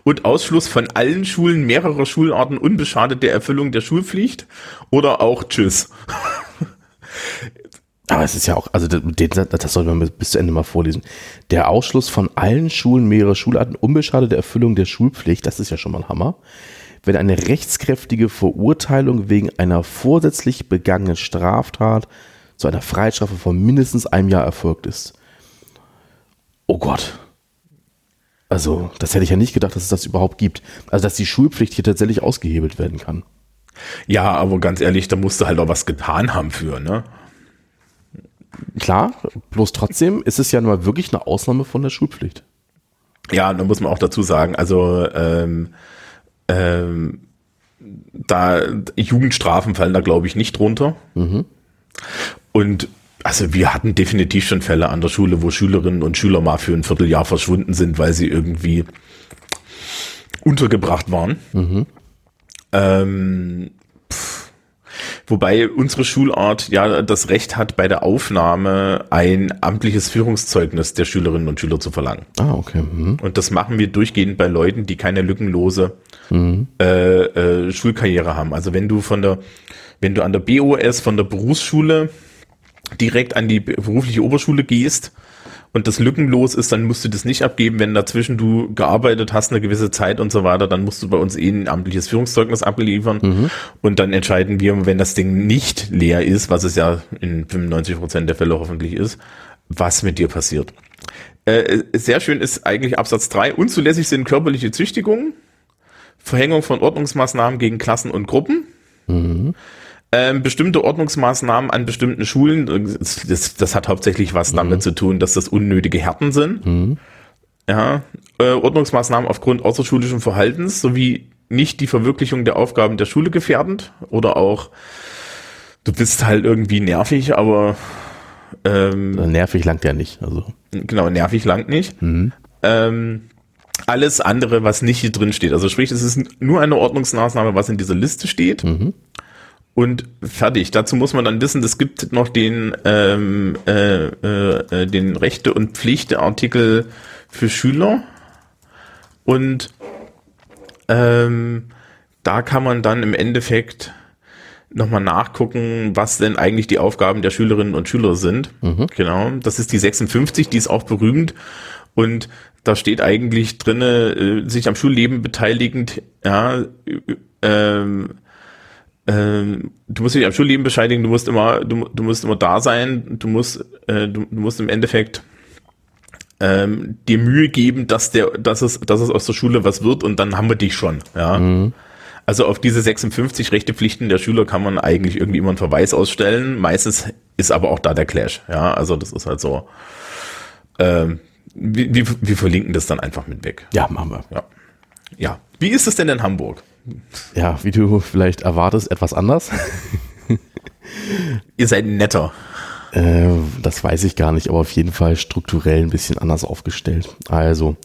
Und Ausschluss von allen Schulen mehrerer Schularten unbeschadet der Erfüllung der Schulpflicht oder auch Tschüss. Aber es ist ja auch, also den, das soll man bis zu Ende mal vorlesen. Der Ausschluss von allen Schulen mehrerer Schularten unbeschadet der Erfüllung der Schulpflicht, das ist ja schon mal ein Hammer, wenn eine rechtskräftige Verurteilung wegen einer vorsätzlich begangenen Straftat zu einer Freiheitsstrafe von mindestens einem Jahr erfolgt ist. Oh Gott. Also, das hätte ich ja nicht gedacht, dass es das überhaupt gibt. Also, dass die Schulpflicht hier tatsächlich ausgehebelt werden kann. Ja, aber ganz ehrlich, da musst du halt auch was getan haben für, ne? Klar, bloß trotzdem ist es ja mal wirklich eine Ausnahme von der Schulpflicht. Ja, da muss man auch dazu sagen, also ähm, ähm, da Jugendstrafen fallen da glaube ich nicht drunter. Mhm. Und also wir hatten definitiv schon Fälle an der Schule, wo Schülerinnen und Schüler mal für ein Vierteljahr verschwunden sind, weil sie irgendwie untergebracht waren. Mhm. Ähm, Wobei unsere Schulart ja das Recht hat, bei der Aufnahme ein amtliches Führungszeugnis der Schülerinnen und Schüler zu verlangen. Ah, okay. Mhm. Und das machen wir durchgehend bei Leuten, die keine lückenlose mhm. äh, äh, Schulkarriere haben. Also wenn du von der, wenn du an der BOS von der Berufsschule direkt an die berufliche Oberschule gehst, und das lückenlos ist, dann musst du das nicht abgeben. Wenn dazwischen du gearbeitet hast, eine gewisse Zeit und so weiter, dann musst du bei uns eh ein amtliches Führungszeugnis abliefern. Mhm. Und dann entscheiden wir, wenn das Ding nicht leer ist, was es ja in 95 Prozent der Fälle hoffentlich ist, was mit dir passiert. Äh, sehr schön ist eigentlich Absatz 3. Unzulässig sind körperliche Züchtigungen, Verhängung von Ordnungsmaßnahmen gegen Klassen und Gruppen. Mhm ähm, bestimmte Ordnungsmaßnahmen an bestimmten Schulen, das, das, hat hauptsächlich was mhm. damit zu tun, dass das unnötige Härten sind. Mhm. Ja, äh, Ordnungsmaßnahmen aufgrund außerschulischen Verhaltens sowie nicht die Verwirklichung der Aufgaben der Schule gefährdend oder auch du bist halt irgendwie nervig, aber ähm, nervig langt ja nicht. Also genau nervig langt nicht. Mhm. Ähm, alles andere, was nicht hier drin steht. Also sprich, es ist nur eine Ordnungsmaßnahme, was in dieser Liste steht. Mhm und fertig. Dazu muss man dann wissen, es gibt noch den, ähm, äh, äh, den Rechte- und Pflichteartikel für Schüler. Und ähm, da kann man dann im Endeffekt nochmal nachgucken, was denn eigentlich die Aufgaben der Schülerinnen und Schüler sind. Mhm. Genau. Das ist die 56, die ist auch berühmt. Und da steht eigentlich drinne, äh, sich am Schulleben beteiligend, ja, ähm, ähm, du musst dich am Schulleben bescheinigen, du musst immer, du, du musst immer da sein, du musst, äh, du, du musst im Endeffekt ähm, dir Mühe geben, dass der, dass es, dass es aus der Schule was wird und dann haben wir dich schon, ja. Mhm. Also auf diese 56 Rechte Pflichten der Schüler kann man eigentlich irgendwie immer einen Verweis ausstellen. Meistens ist aber auch da der Clash, ja. Also das ist halt so. Ähm, wir, wir, wir verlinken das dann einfach mit weg. Ja, machen wir. Ja. Ja. Wie ist es denn in Hamburg? Ja, wie du vielleicht erwartest, etwas anders. Ihr seid netter. Äh, das weiß ich gar nicht, aber auf jeden Fall strukturell ein bisschen anders aufgestellt. Also,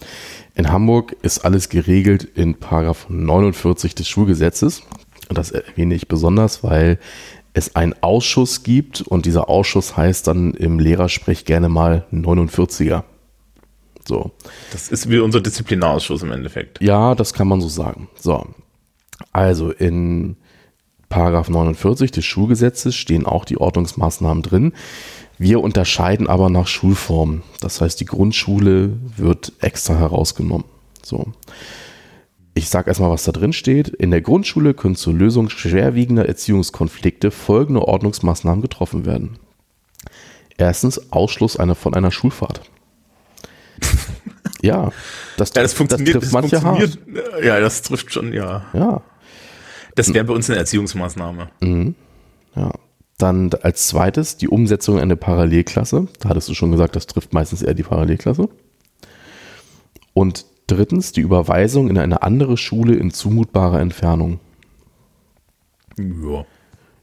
in Hamburg ist alles geregelt in Paragraph 49 des Schulgesetzes. Und das erwähne ich besonders, weil es einen Ausschuss gibt und dieser Ausschuss heißt dann im Lehrersprech gerne mal 49er. So. Das ist wie unser Disziplinarausschuss im Endeffekt. Ja, das kann man so sagen. So. Also in Paragraph 49 des Schulgesetzes stehen auch die Ordnungsmaßnahmen drin. Wir unterscheiden aber nach Schulformen. Das heißt, die Grundschule wird extra herausgenommen. So. Ich sage erstmal, was da drin steht. In der Grundschule können zur Lösung schwerwiegender Erziehungskonflikte folgende Ordnungsmaßnahmen getroffen werden. Erstens Ausschluss einer, von einer Schulfahrt. Ja, das, ja, das funktioniert, das trifft das manche funktioniert, hart. Ja, das trifft schon, ja. Ja. Das wäre bei uns eine Erziehungsmaßnahme. Mhm. Ja. Dann als zweites die Umsetzung in eine Parallelklasse. Da hattest du schon gesagt, das trifft meistens eher die Parallelklasse. Und drittens die Überweisung in eine andere Schule in zumutbarer Entfernung. Ja.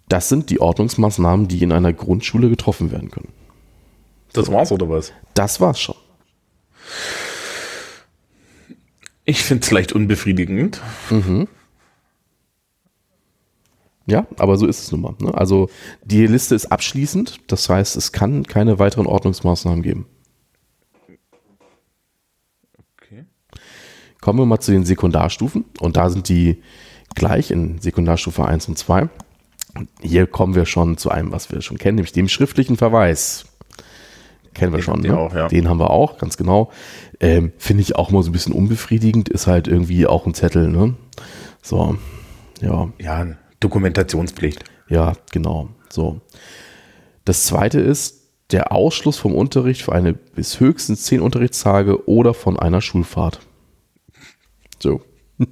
Das sind die Ordnungsmaßnahmen, die in einer Grundschule getroffen werden können. Das war's oder was? Das war's schon. Ich finde es leicht unbefriedigend. Mhm. Ja, aber so ist es nun mal. Ne? Also die Liste ist abschließend, das heißt, es kann keine weiteren Ordnungsmaßnahmen geben. Okay. Kommen wir mal zu den Sekundarstufen und da sind die gleich in Sekundarstufe 1 und 2. Hier kommen wir schon zu einem, was wir schon kennen, nämlich dem schriftlichen Verweis. Kennen wir Den schon, ne? auch, ja. Den haben wir auch, ganz genau. Ähm, Finde ich auch mal so ein bisschen unbefriedigend, ist halt irgendwie auch ein Zettel, ne? So, ja, Ja, Dokumentationspflicht. ja, genau. So. Das zweite ist der Ausschluss vom Unterricht für eine bis höchstens zehn Unterrichtstage oder von einer Schulfahrt. So.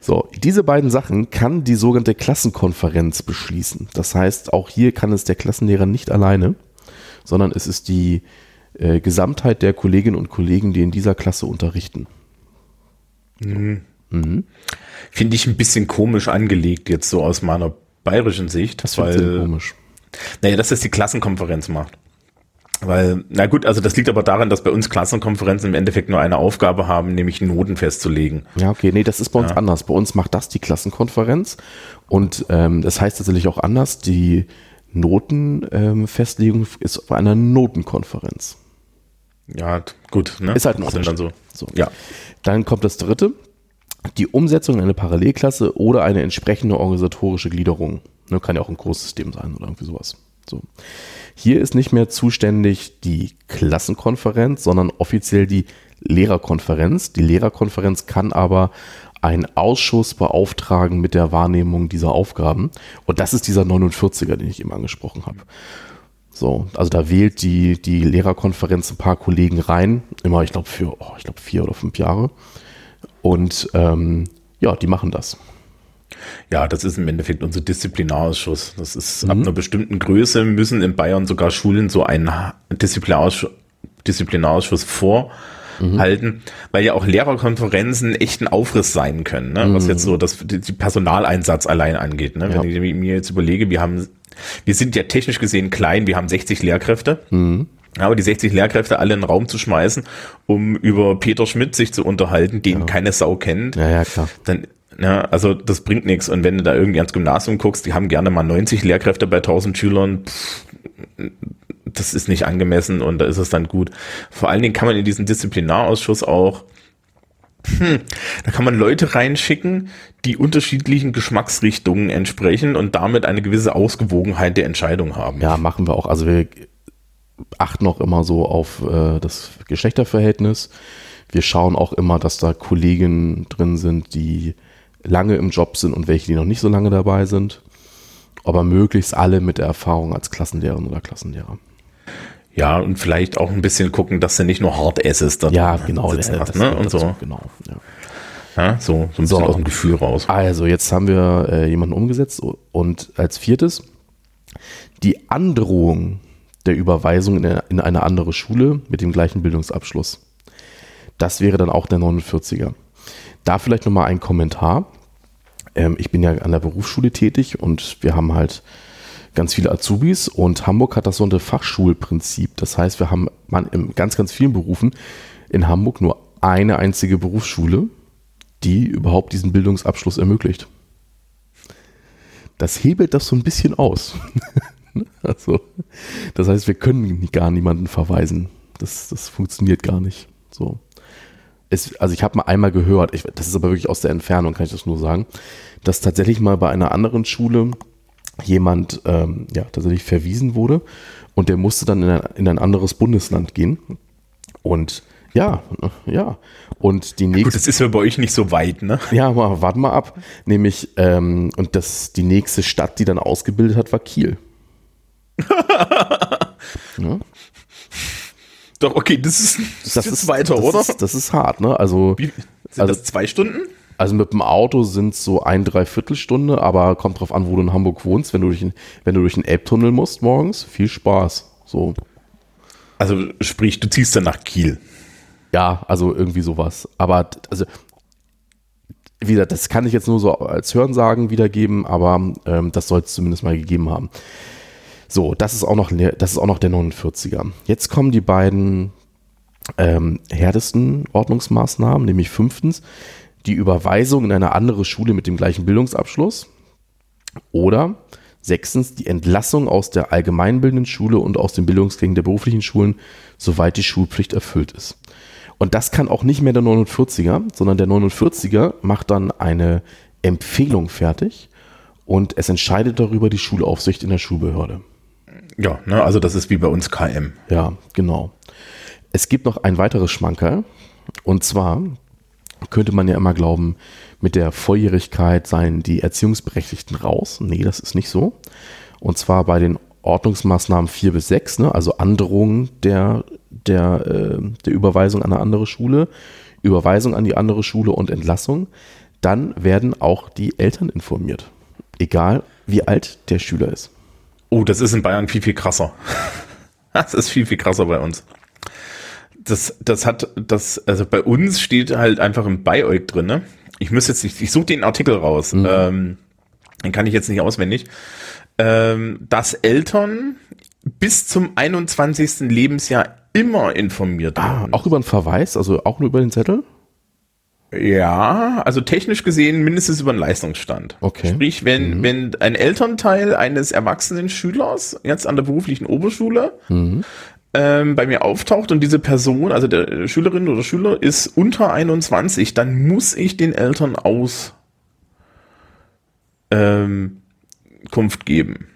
so, diese beiden Sachen kann die sogenannte Klassenkonferenz beschließen. Das heißt, auch hier kann es der Klassenlehrer nicht alleine, sondern es ist die äh, Gesamtheit der Kolleginnen und Kollegen, die in dieser Klasse unterrichten. Finde ich ein bisschen komisch angelegt, jetzt so aus meiner bayerischen Sicht. Das weil, komisch. naja, dass das die Klassenkonferenz macht. Weil, na gut, also das liegt aber daran, dass bei uns Klassenkonferenzen im Endeffekt nur eine Aufgabe haben, nämlich Noten festzulegen. Ja, okay, nee, das ist bei uns Ja. anders. Bei uns macht das die Klassenkonferenz und ähm, das heißt tatsächlich auch anders. Die Notenfestlegung ähm, ist bei einer Notenkonferenz. Ja, gut, ne? Ist halt ein Das sind dann so. So. Ja. Dann kommt das dritte, die Umsetzung in eine Parallelklasse oder eine entsprechende organisatorische Gliederung. Ne, kann ja auch ein Kurssystem sein oder irgendwie sowas. So. Hier ist nicht mehr zuständig die Klassenkonferenz, sondern offiziell die Lehrerkonferenz. Die Lehrerkonferenz kann aber einen Ausschuss beauftragen mit der Wahrnehmung dieser Aufgaben. Und das ist dieser 49er, den ich eben angesprochen habe. So, also da wählt die, die Lehrerkonferenz ein paar Kollegen rein, immer, ich glaube, für, oh, ich glaube, vier oder fünf Jahre. Und ähm, ja, die machen das. Ja, das ist im Endeffekt unser Disziplinarausschuss. Das ist Mhm. ab einer bestimmten Größe müssen in Bayern sogar Schulen so einen Disziplinarausschuss, Disziplinarausschuss vorhalten, weil ja auch Lehrerkonferenzen echt ein Aufriss sein können, ne? was jetzt so das die Personaleinsatz allein angeht. Ne? Ja. Wenn ich mir jetzt überlege, wir haben, wir sind ja technisch gesehen klein, wir haben 60 Lehrkräfte. Aber die 60 Lehrkräfte alle in den Raum zu schmeißen, um über Peter Schmidt sich zu unterhalten, den keine Sau kennt, Ja, ja, klar. dann, ja, also das bringt nichts. Und wenn du da irgendwie ans Gymnasium guckst, die haben gerne mal 90 Lehrkräfte bei 1000 Schülern, pff, das ist nicht angemessen und da ist es dann gut. Vor allen Dingen kann man in diesen Disziplinarausschuss auch, hm, da kann man Leute reinschicken, die unterschiedlichen Geschmacksrichtungen entsprechen und damit eine gewisse Ausgewogenheit der Entscheidung haben. Ja, machen wir auch. Also wir achten auch immer so auf äh, das Geschlechterverhältnis. Wir schauen auch immer, dass da Kollegen drin sind, die lange im Job sind und welche, die noch nicht so lange dabei sind. Aber möglichst alle mit der Erfahrung als Klassenlehrerin oder Klassenlehrer. Ja, und vielleicht auch ein bisschen gucken, dass du nicht nur Hard Asses da Ja, genau. sitzen äh, hast, ne? Und so. Genau. Ja. Ja, so, so ein bisschen So. aus dem Gefühl raus. Also, jetzt haben wir äh, jemanden umgesetzt und als viertes die Androhung der Überweisung in eine, in eine andere Schule mit dem gleichen Bildungsabschluss. Das wäre dann auch der 49er. Da vielleicht nochmal ein Kommentar. Ähm, ich bin ja an der Berufsschule tätig und wir haben halt ganz viele Azubis und Hamburg hat das so ein Fachschulprinzip. Das heißt, wir haben man in ganz, ganz vielen Berufen in Hamburg nur eine einzige Berufsschule, die überhaupt diesen Bildungsabschluss ermöglicht. Das hebelt das so ein bisschen aus. also, das heißt, wir können gar niemanden verweisen. Das, das funktioniert gar nicht. So. Es, also ich habe mal einmal gehört, ich, das ist aber wirklich aus der Entfernung, kann ich das nur sagen, dass tatsächlich mal bei einer anderen Schule jemand ähm, ja, tatsächlich verwiesen wurde und der musste dann in ein, in ein anderes Bundesland gehen. Und ja, ja. Und die nächste. Gut, das ist ja bei euch nicht so weit, ne? Ja, mal, warten mal ab. Nämlich, ähm, und das, die nächste Stadt, die dann ausgebildet hat, war Kiel. ja, Doch, okay, das ist, das ist jetzt weiter, das oder? Ist, das ist hart, ne? Also, Wie, sind also- das zwei Stunden? Also mit dem Auto sind es so ein, dreiviertel Stunde, aber kommt drauf an, wo du in Hamburg wohnst. Wenn du durch, den- wenn du durch den Elbtunnel musst morgens, viel Spaß. So, Also sprich, du ziehst dann nach Kiel. ja, also irgendwie sowas. Aber, also, wie gesagt, das kann ich jetzt nur so als Hörensagen wiedergeben, aber ähm, das soll es zumindest mal gegeben haben. So, das ist auch noch, das ist auch noch der 49er. Jetzt kommen die beiden ähm, härtesten Ordnungsmaßnahmen, nämlich fünftens die Überweisung in eine andere Schule mit dem gleichen Bildungsabschluss oder sechstens die Entlassung aus der allgemeinbildenden Schule und aus den Bildungsgängen der beruflichen Schulen, soweit die Schulpflicht erfüllt ist. Und das kann auch nicht mehr der 49er, sondern der 49er macht dann eine Empfehlung fertig und es entscheidet darüber die Schulaufsicht in der Schulbehörde. Ja, ne, also das ist wie bei uns KM. Ja, genau. Es gibt noch ein weiteres Schmankerl. Und zwar könnte man ja immer glauben, mit der Volljährigkeit seien die Erziehungsberechtigten raus. Nee, das ist nicht so. Und zwar bei den Ordnungsmaßnahmen 4 bis 6, ne, also Androhung der, der, äh, der Überweisung an eine andere Schule, Überweisung an die andere Schule und Entlassung, dann werden auch die Eltern informiert. Egal wie alt der Schüler ist. Oh, das ist in Bayern viel, viel krasser. Das ist viel, viel krasser bei uns. Das, das hat, das, also bei uns steht halt einfach im Beieug drin, ne? Ich muss jetzt, ich, ich suche den Artikel raus. Mhm. Ähm, den kann ich jetzt nicht auswendig. Ähm, dass Eltern bis zum 21. Lebensjahr immer informiert ah, werden. Auch über einen Verweis, also auch nur über den Zettel? Ja, also technisch gesehen mindestens über den Leistungsstand. Okay. Sprich, wenn, mhm. wenn ein Elternteil eines erwachsenen Schülers jetzt an der beruflichen Oberschule mhm. Ähm, bei mir auftaucht und diese Person, also der Schülerin oder Schüler, ist unter 21, dann muss ich den Eltern Auskunft ähm, geben.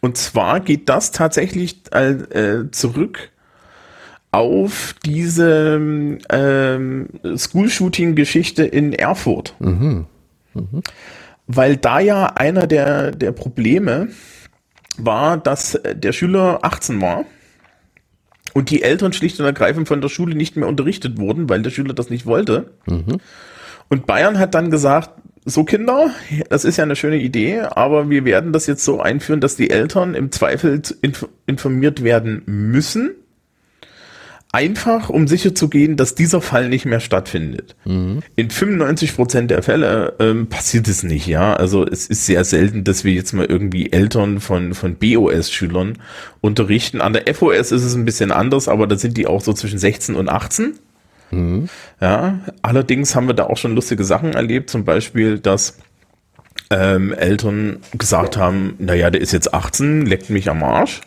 Und zwar geht das tatsächlich äh, zurück auf diese ähm, School-Shooting-Geschichte in Erfurt. Mhm. Mhm. Weil da ja einer der, der Probleme war, dass der Schüler 18 war und die Eltern schlicht und ergreifend von der Schule nicht mehr unterrichtet wurden, weil der Schüler das nicht wollte. Mhm. Und Bayern hat dann gesagt, so Kinder, das ist ja eine schöne Idee, aber wir werden das jetzt so einführen, dass die Eltern im Zweifel informiert werden müssen einfach, um sicher zu gehen, dass dieser Fall nicht mehr stattfindet. Mhm. In 95 Prozent der Fälle ähm, passiert es nicht, ja. Also es ist sehr selten, dass wir jetzt mal irgendwie Eltern von, von BOS-Schülern unterrichten. An der FOS ist es ein bisschen anders, aber da sind die auch so zwischen 16 und 18. Mhm. Ja, allerdings haben wir da auch schon lustige Sachen erlebt, zum Beispiel, dass ähm, Eltern gesagt haben, naja, der ist jetzt 18, leckt mich am Arsch.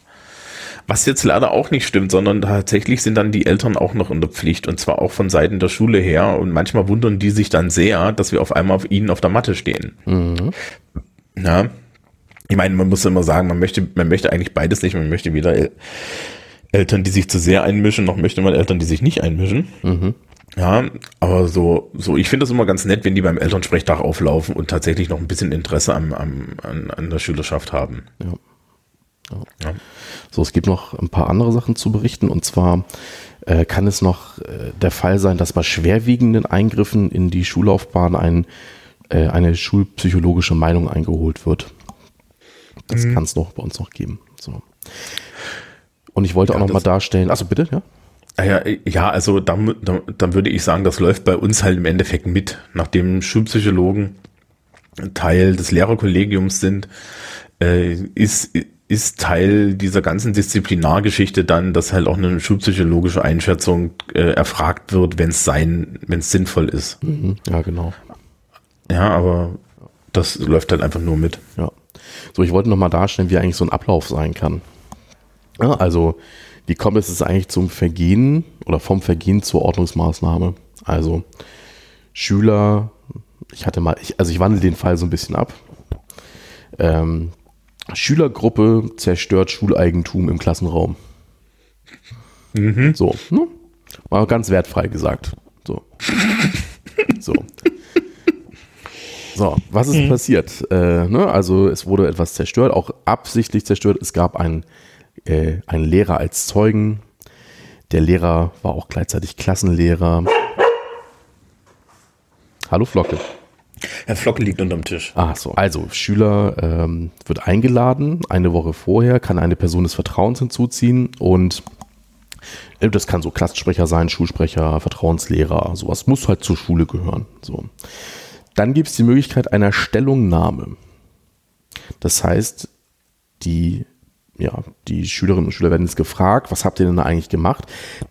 Was jetzt leider auch nicht stimmt, sondern tatsächlich sind dann die Eltern auch noch in der Pflicht und zwar auch von Seiten der Schule her. Und manchmal wundern die sich dann sehr, dass wir auf einmal auf ihnen auf der Matte stehen. Mhm. Ja. Ich meine, man muss immer sagen, man möchte, man möchte eigentlich beides nicht. Man möchte weder El Eltern, die sich zu sehr einmischen, noch möchte man Eltern, die sich nicht einmischen. Mhm. Ja, aber so, so, ich finde das immer ganz nett, wenn die beim Elternsprechtag auflaufen und tatsächlich noch ein bisschen Interesse am, am, an, an der Schülerschaft haben. Ja. Ja. So, es gibt noch ein paar andere Sachen zu berichten und zwar äh, kann es noch äh, der Fall sein, dass bei schwerwiegenden Eingriffen in die Schullaufbahn ein, äh, eine schulpsychologische Meinung eingeholt wird. Das mhm. kann es noch bei uns noch geben. So. Und ich wollte ja, auch noch mal darstellen, also bitte, ja? Ah ja, ja, also dann, dann, dann würde ich sagen, das läuft bei uns halt im Endeffekt mit, nachdem Schulpsychologen Teil des Lehrerkollegiums sind, äh, ist, ist Teil dieser ganzen Disziplinargeschichte dann, dass halt auch eine schulpsychologische Einschätzung äh, erfragt wird, wenn es sein, wenn es sinnvoll ist. Mhm, ja, genau. Ja, aber das läuft halt einfach nur mit. Ja. So, ich wollte nochmal darstellen, wie eigentlich so ein Ablauf sein kann. Ja, also, wie kommt es eigentlich zum Vergehen oder vom Vergehen zur Ordnungsmaßnahme? Also, Schüler, ich hatte mal, ich, also ich wandle den Fall so ein bisschen ab. Ähm, Schülergruppe zerstört Schuleigentum im Klassenraum. Mhm. So, ne? Mal ganz wertfrei gesagt. So. so. So, was ist mhm. passiert? Äh, ne? Also es wurde etwas zerstört, auch absichtlich zerstört. Es gab einen, äh, einen Lehrer als Zeugen. Der Lehrer war auch gleichzeitig Klassenlehrer. Hallo Flocke. Herr Flocke liegt unterm Tisch. Ach so. Also, Schüler ähm, wird eingeladen, eine Woche vorher, kann eine Person des Vertrauens hinzuziehen und äh, das kann so Klassensprecher sein, Schulsprecher, Vertrauenslehrer, sowas muss halt zur Schule gehören. So. Dann gibt es die Möglichkeit einer Stellungnahme. Das heißt, die, ja, die Schülerinnen und Schüler werden jetzt gefragt, was habt ihr denn da eigentlich gemacht?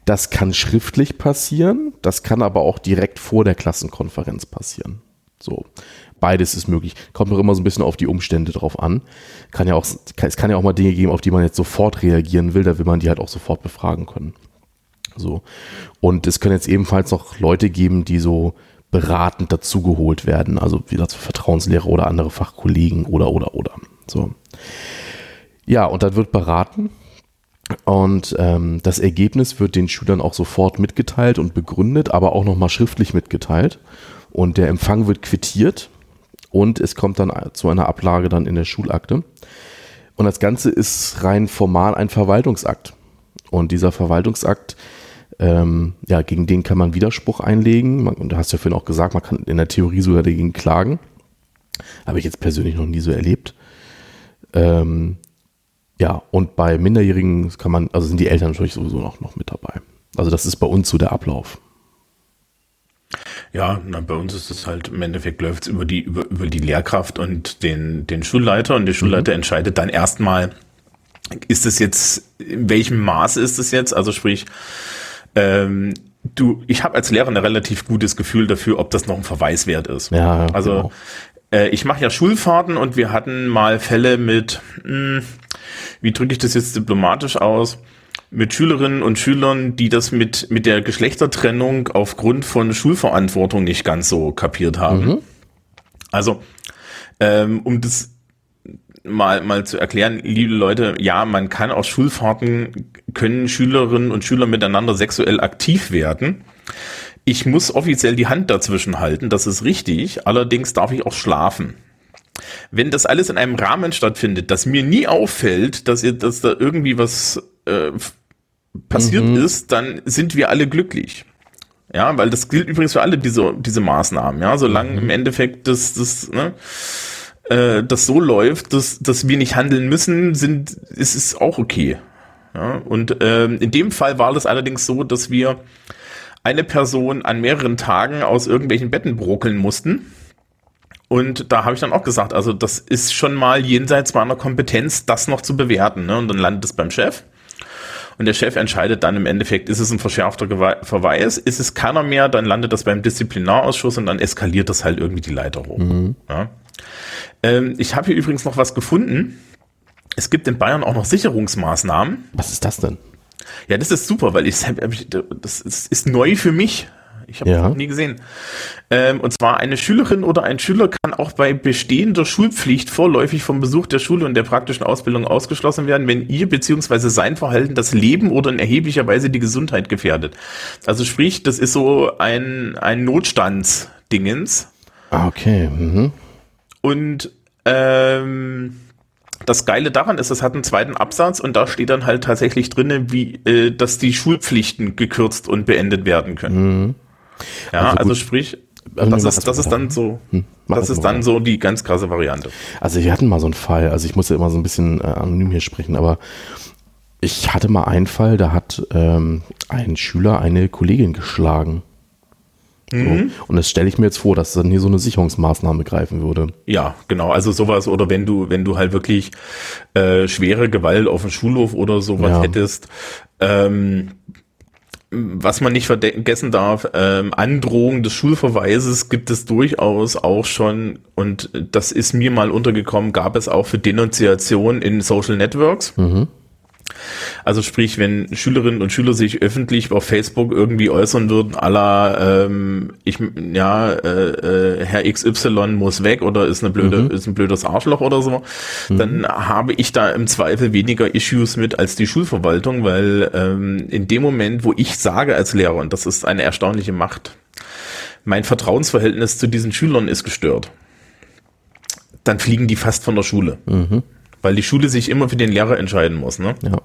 Das kann schriftlich passieren, das kann aber auch direkt vor der Klassenkonferenz passieren. So. Beides ist möglich. Kommt noch immer so ein bisschen auf die Umstände drauf an. Kann ja auch, es kann ja auch mal Dinge geben, auf die man jetzt sofort reagieren will, da will man die halt auch sofort befragen können. So. Und es können jetzt ebenfalls noch Leute geben, die so beratend dazugeholt werden. Also wieder zu Vertrauenslehrer oder andere Fachkollegen oder, oder, oder. So. Ja, und dann wird beraten und ähm, das Ergebnis wird den Schülern auch sofort mitgeteilt und begründet, aber auch nochmal schriftlich mitgeteilt. Und der Empfang wird quittiert und es kommt dann zu einer Ablage dann in der Schulakte. Und das Ganze ist rein formal ein Verwaltungsakt. Und dieser Verwaltungsakt, ähm, ja, gegen den kann man Widerspruch einlegen. Man, und du hast ja vorhin auch gesagt, man kann in der Theorie sogar dagegen klagen. Habe ich jetzt persönlich noch nie so erlebt. Ähm, ja, und bei Minderjährigen kann man, also sind die Eltern natürlich sowieso noch, noch mit dabei. Also das ist bei uns so der Ablauf. Ja, na, bei uns ist es halt, im Endeffekt läuft es über die, über, über die Lehrkraft und den, den Schulleiter und der Schulleiter mhm. entscheidet dann erstmal, ist es jetzt, in welchem Maße ist es jetzt? Also sprich, ähm, du, ich habe als Lehrer ein relativ gutes Gefühl dafür, ob das noch ein Verweis wert ist. Ja, also genau. äh, ich mache ja Schulfahrten und wir hatten mal Fälle mit, mh, hm, wie drücke ich das jetzt diplomatisch aus? Mit Schülerinnen und Schülern, die das mit, mit der Geschlechtertrennung aufgrund von Schulverantwortung nicht ganz so kapiert haben. Mhm. Also, ähm, um das mal, mal zu erklären, liebe Leute, ja, man kann auf Schulfahrten, können Schülerinnen und Schüler miteinander sexuell aktiv werden. Ich muss offiziell die Hand dazwischen halten, das ist richtig. Allerdings darf ich auch schlafen. Wenn das alles in einem Rahmen stattfindet, dass mir nie auffällt, dass ihr, dass da irgendwie was äh, passiert mhm. ist, dann sind wir alle glücklich. Ja, weil das gilt übrigens für alle diese, diese Maßnahmen. Ja, solange mhm. im Endeffekt das, das, ne, äh, das so läuft, dass, dass wir nicht handeln müssen, sind, ist es auch okay. Ja, und ähm, in dem Fall war das allerdings so, dass wir eine Person an mehreren Tagen aus irgendwelchen Betten brokeln mussten. Und da habe ich dann auch gesagt, also das ist schon mal jenseits meiner Kompetenz, das noch zu bewerten. Ne? Und dann landet es beim Chef. Und der Chef entscheidet dann im Endeffekt, ist es ein verschärfter Verweis, ist es keiner mehr, dann landet das beim Disziplinarausschuss und dann eskaliert das halt irgendwie die Leiter hoch. Mhm. Ja. Ähm, ich habe hier übrigens noch was gefunden. Es gibt in Bayern auch noch Sicherungsmaßnahmen. Was ist das denn? Ja, das ist super, weil ich, das ist neu für mich. Ich habe ja. das noch nie gesehen. Ähm, und zwar eine Schülerin oder ein Schüler kann auch bei bestehender Schulpflicht vorläufig vom Besuch der Schule und der praktischen Ausbildung ausgeschlossen werden, wenn ihr bzw. sein Verhalten das Leben oder in erheblicher Weise die Gesundheit gefährdet. Also sprich, das ist so ein, ein Notstandsdingens. Ah, okay. Mhm. Und ähm, das Geile daran ist, es hat einen zweiten Absatz und da steht dann halt tatsächlich drinne, wie, äh, dass die Schulpflichten gekürzt und beendet werden können. Mhm. Ja, also, also sprich, das ist, das ist dann so, hm, das ist dann so die ganz krasse Variante. Also wir hatten mal so einen Fall, also ich muss ja immer so ein bisschen äh, anonym hier sprechen, aber ich hatte mal einen Fall, da hat ähm, ein Schüler eine Kollegin geschlagen. So. Mhm. Und das stelle ich mir jetzt vor, dass dann hier so eine Sicherungsmaßnahme greifen würde. Ja, genau. Also sowas oder wenn du, wenn du halt wirklich äh, schwere Gewalt auf dem Schulhof oder sowas ja. hättest, ähm, was man nicht vergessen darf, ähm, Androhung des Schulverweises gibt es durchaus auch schon und das ist mir mal untergekommen, gab es auch für Denunziation in Social Networks. Mhm. Also sprich, wenn Schülerinnen und Schüler sich öffentlich auf Facebook irgendwie äußern würden, aller ähm, ich ja äh, äh, Herr XY muss weg oder ist eine blöde mhm. ist ein blödes Arschloch oder so, mhm. dann habe ich da im Zweifel weniger Issues mit als die Schulverwaltung, weil ähm, in dem Moment, wo ich sage als Lehrer und das ist eine erstaunliche Macht, mein Vertrauensverhältnis zu diesen Schülern ist gestört, dann fliegen die fast von der Schule. Mhm. Weil die Schule sich immer für den Lehrer entscheiden muss, ne? Ja.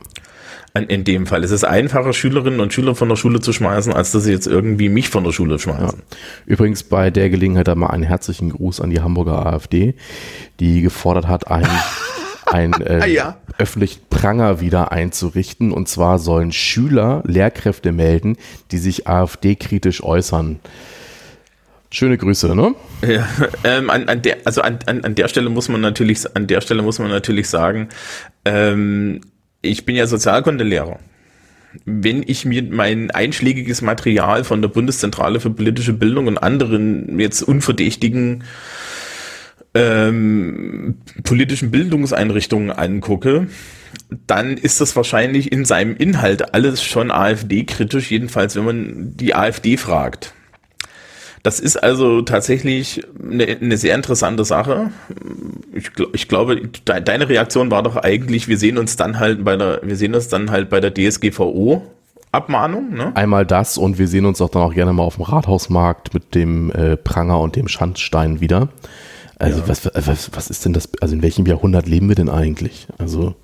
In dem Fall. Es ist einfacher, Schülerinnen und Schüler von der Schule zu schmeißen, als dass sie jetzt irgendwie mich von der Schule schmeißen. Ja. Übrigens bei der Gelegenheit einmal einen herzlichen Gruß an die Hamburger AfD, die gefordert hat, einen, ein äh, ja. öffentlichen Pranger wieder einzurichten. Und zwar sollen Schüler Lehrkräfte melden, die sich AfD-kritisch äußern. Schöne Grüße, ne? Ja, ähm, an, an der, also an, an, an der Stelle muss man natürlich, an der Stelle muss man natürlich sagen, ähm, ich bin ja Sozialkundelehrer. Wenn ich mir mein einschlägiges Material von der Bundeszentrale für politische Bildung und anderen jetzt unverdächtigen ähm, politischen Bildungseinrichtungen angucke, dann ist das wahrscheinlich in seinem Inhalt alles schon AfD-kritisch, jedenfalls wenn man die AfD fragt. Das ist also tatsächlich eine, eine sehr interessante Sache. Ich, ich glaube, de, deine Reaktion war doch eigentlich, wir sehen uns dann halt bei der, wir sehen uns dann halt bei der DSGVO Abmahnung. Ne? Einmal das und wir sehen uns auch dann auch gerne mal auf dem Rathausmarkt mit dem äh, Pranger und dem Schandstein wieder. Also ja. was, was, was ist denn das, also in welchem Jahrhundert leben wir denn eigentlich? Also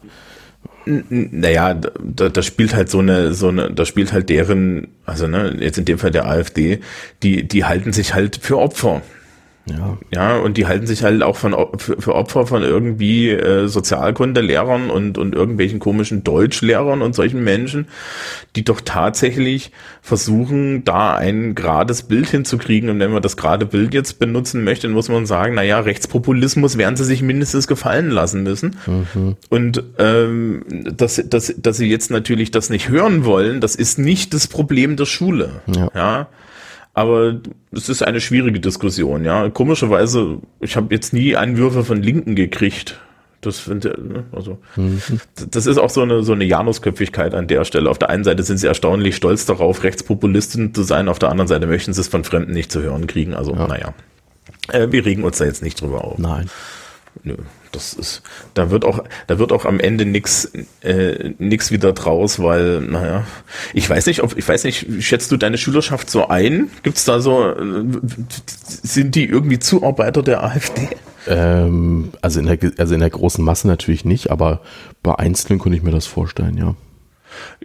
naja, da, da spielt halt so eine, so eine, da spielt halt deren, also ne, jetzt in dem Fall der AfD, die, die halten sich halt für Opfer. Ja. ja, und die halten sich halt auch von, für, Opfer von irgendwie äh, Sozialkundelehrern und, und irgendwelchen komischen Deutschlehrern und solchen Menschen, die doch tatsächlich versuchen, da ein gerades Bild hinzukriegen. Und wenn man das gerade Bild jetzt benutzen möchte, dann muss man sagen, naja, Rechtspopulismus werden sie sich mindestens gefallen lassen müssen. Mhm. Und ähm, dass, dass, dass sie jetzt natürlich das nicht hören wollen, das ist nicht das Problem der Schule. Ja. ja? Aber es ist eine schwierige Diskussion, ja. Komischerweise, ich habe jetzt nie Anwürfe von Linken gekriegt. Das finde ne, also mhm. das ist auch so eine so eine Janusköpfigkeit an der Stelle. Auf der einen Seite sind sie erstaunlich stolz darauf, Rechtspopulisten zu sein, auf der anderen Seite möchten sie es von Fremden nicht zu hören kriegen. Also, ja. naja. Äh, wir regen uns da jetzt nicht drüber auf. Nein. Nö, das ist, da wird auch, da wird auch am Ende nix, äh, nix wieder draus, weil, naja, ich weiß nicht, ob, ich weiß nicht, schätzt du deine Schülerschaft so ein? Gibt's da so, äh, sind die irgendwie Zuarbeiter der AfD? Ähm, also in der, also in der großen Masse natürlich nicht, aber bei Einzelnen könnte ich mir das vorstellen, ja.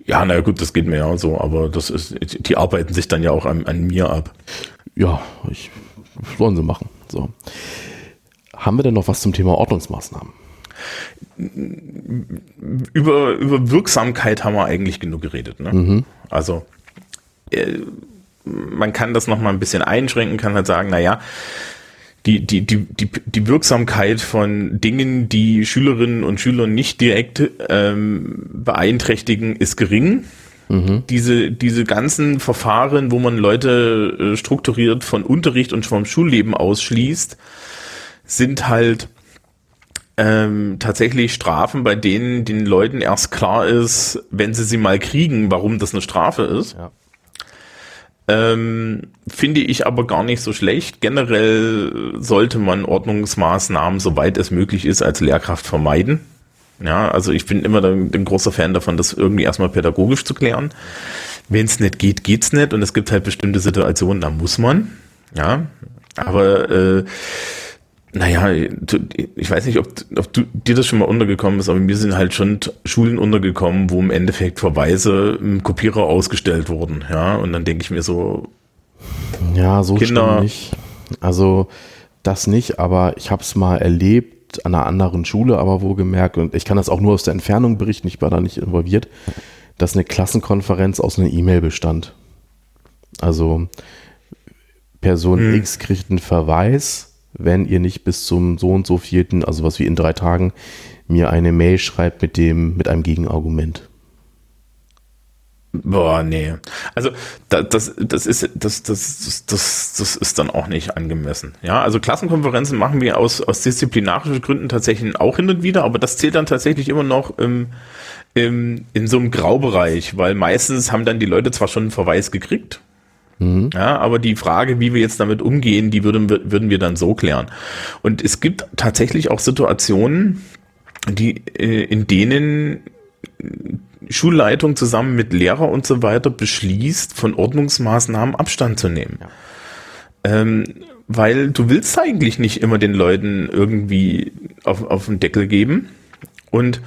Ja, na gut, das geht mir ja so, aber das ist, die arbeiten sich dann ja auch an, an mir ab. Ja, ich, sollen sie machen, so. Haben wir denn noch was zum Thema Ordnungsmaßnahmen? Über, über Wirksamkeit haben wir eigentlich genug geredet. Ne? Mhm. Also äh, man kann das noch mal ein bisschen einschränken, kann halt sagen, naja, die, die, die, die, die Wirksamkeit von Dingen, die Schülerinnen und Schüler nicht direkt ähm, beeinträchtigen, ist gering. Mhm. Diese, diese ganzen Verfahren, wo man Leute äh, strukturiert von Unterricht und vom Schulleben ausschließt, sind halt ähm, tatsächlich Strafen, bei denen den Leuten erst klar ist, wenn sie sie mal kriegen, warum das eine Strafe ist. Ja. Ähm, finde ich aber gar nicht so schlecht. Generell sollte man Ordnungsmaßnahmen, soweit es möglich ist, als Lehrkraft vermeiden. Ja, also ich bin immer ein, großer Fan davon, das irgendwie erstmal pädagogisch zu klären. Wenn es nicht geht, geht's nicht. Und es gibt halt bestimmte Situationen, da muss man. Ja, aber äh, naja, ich weiß nicht, ob, ob du, dir das schon mal untergekommen ist, aber mir sind halt schon Schulen untergekommen, wo im Endeffekt Verweise im Kopierer ausgestellt wurden, ja, und dann denke ich mir so, ja, so Kinder, nicht. Also das nicht, aber ich habe es mal erlebt an einer anderen Schule, aber wo gemerkt, und ich kann das auch nur aus der Entfernung berichten, ich war da nicht involviert, dass eine Klassenkonferenz aus einer E-Mail bestand. Also Person hm. X kriegt einen Verweis, wenn ihr nicht bis zum so und so vierten, also was wie in drei Tagen, mir eine Mail schreibt mit dem, mit einem Gegenargument. Boah, nee. Also das, das, das ist das, das, das, das ist dann auch nicht angemessen. Ja, also Klassenkonferenzen machen wir aus, aus disziplinarischen Gründen tatsächlich auch hin und wieder, aber das zählt dann tatsächlich immer noch im, im, in so einem Graubereich, weil meistens haben dann die Leute zwar schon einen Verweis gekriegt, Mhm. Ja, aber die Frage, wie wir jetzt damit umgehen, die würden, würden wir dann so klären. Und es gibt tatsächlich auch Situationen, die, äh, in denen Schulleitung zusammen mit Lehrer und so weiter beschließt, von Ordnungsmaßnahmen Abstand zu nehmen. Ja. Ähm, weil du willst eigentlich nicht immer den Leuten irgendwie auf, auf den Deckel geben. Und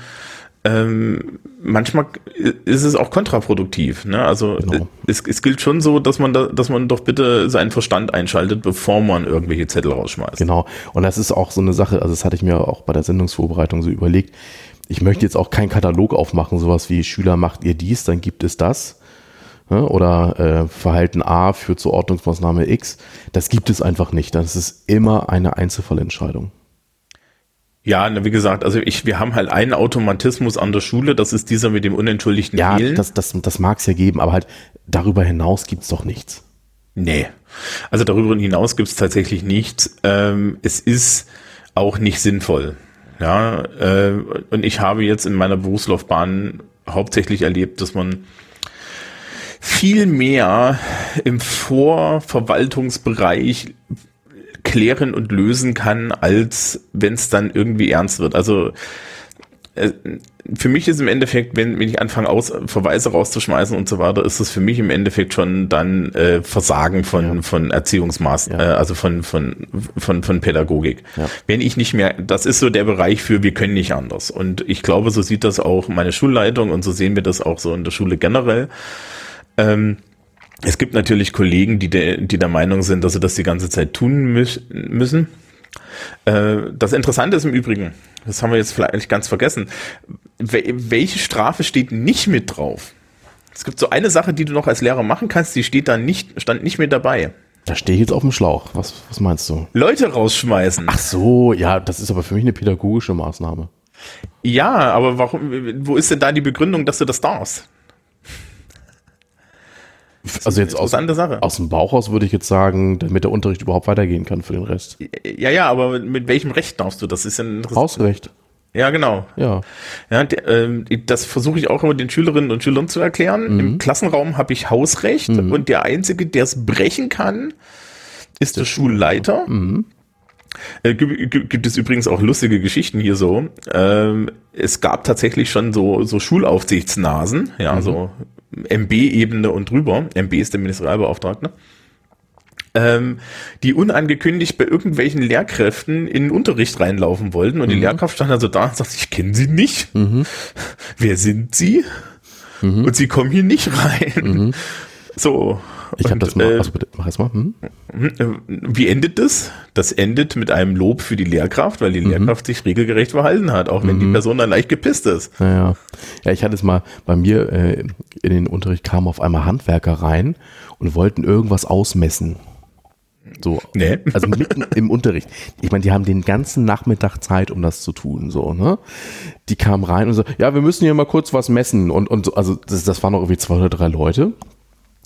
ähm, manchmal ist es auch kontraproduktiv. Ne? Also genau. es, es gilt schon so, dass man da, dass man doch bitte seinen Verstand einschaltet, bevor man irgendwelche Zettel rausschmeißt. Genau. Und das ist auch so eine Sache, also das hatte ich mir auch bei der Sendungsvorbereitung so überlegt. Ich möchte jetzt auch keinen Katalog aufmachen, sowas wie Schüler macht ihr dies, dann gibt es das. Ne? Oder äh, Verhalten A führt zur Ordnungsmaßnahme X. Das gibt es einfach nicht. Das ist immer eine Einzelfallentscheidung. Ja, wie gesagt, also ich, wir haben halt einen Automatismus an der Schule, das ist dieser mit dem unentschuldigten ja, Fehlen. das, das, das mag es ja geben, aber halt darüber hinaus gibt's doch nichts. Nee, also darüber hinaus gibt's tatsächlich nichts. Ähm, es ist auch nicht sinnvoll. Ja, äh, und ich habe jetzt in meiner Berufslaufbahn hauptsächlich erlebt, dass man viel mehr im Vorverwaltungsbereich klären und lösen kann, als wenn es dann irgendwie ernst wird. Also äh, für mich ist im Endeffekt, wenn, wenn ich anfange, aus, Verweise rauszuschmeißen und so weiter, ist das für mich im Endeffekt schon dann äh, Versagen von, ja. von Erziehungsmaßen, ja. äh, also von, von, von, von Pädagogik. Ja. Wenn ich nicht mehr, das ist so der Bereich für, wir können nicht anders. Und ich glaube, so sieht das auch meine Schulleitung und so sehen wir das auch so in der Schule generell. Ähm, es gibt natürlich Kollegen, die, de, die der Meinung sind, dass sie das die ganze Zeit tun müssen. Äh, das Interessante ist im Übrigen, das haben wir jetzt vielleicht ganz vergessen, welche Strafe steht nicht mit drauf? Es gibt so eine Sache, die du noch als Lehrer machen kannst, die steht da nicht, stand nicht mit dabei. Da stehe ich jetzt auf dem Schlauch. Was, was meinst du? Leute rausschmeißen. Ach so, ja, das ist aber für mich eine pädagogische Maßnahme. Ja, aber warum, wo ist denn da die Begründung, dass du das darfst? Also jetzt aus, Sache. aus dem Bauch aus würde ich jetzt sagen, damit der Unterricht überhaupt weitergehen kann für den Rest. Ja, ja, aber mit welchem Recht darfst du? Das ist ein Hausrecht. Ja, genau. Ja. ja äh, das versuche ich auch immer den Schülerinnen und Schülern zu erklären. Mhm. Im Klassenraum habe ich Hausrecht mhm. und der Einzige, der es brechen kann, ist der, der Schulleiter. Mhm. Äh, gibt, gibt, es übrigens auch lustige Geschichten hier so. Ähm, es gab tatsächlich schon so, so Schulaufsichtsnasen, ja, mhm. so MB-Ebene und drüber. MB ist der Ministerialbeauftragte. Ähm, die unangekündigt bei irgendwelchen Lehrkräften in den Unterricht reinlaufen wollten und mhm. die Lehrkraft stand also da und sagt, ich kenne sie nicht. Mhm. Wer sind sie? Mhm. Und sie kommen hier nicht rein. Mhm. So. Ich habe das mal, äh, also bitte, mach es mal. Hm? Wie endet das? Das endet mit einem Lob für die Lehrkraft, weil die mhm. Lehrkraft sich regelgerecht verhalten hat, auch wenn mhm. die Person dann leicht gepisst ist. Ja, ja. ja ich hatte es mal bei mir äh, in den Unterricht kamen auf einmal Handwerker rein und wollten irgendwas ausmessen. So, nee. also mitten im Unterricht. Ich meine, die haben den ganzen Nachmittag Zeit, um das zu tun, so, ne? Die kamen rein und so, ja, wir müssen hier mal kurz was messen und, und also das, das waren noch irgendwie zwei oder drei Leute.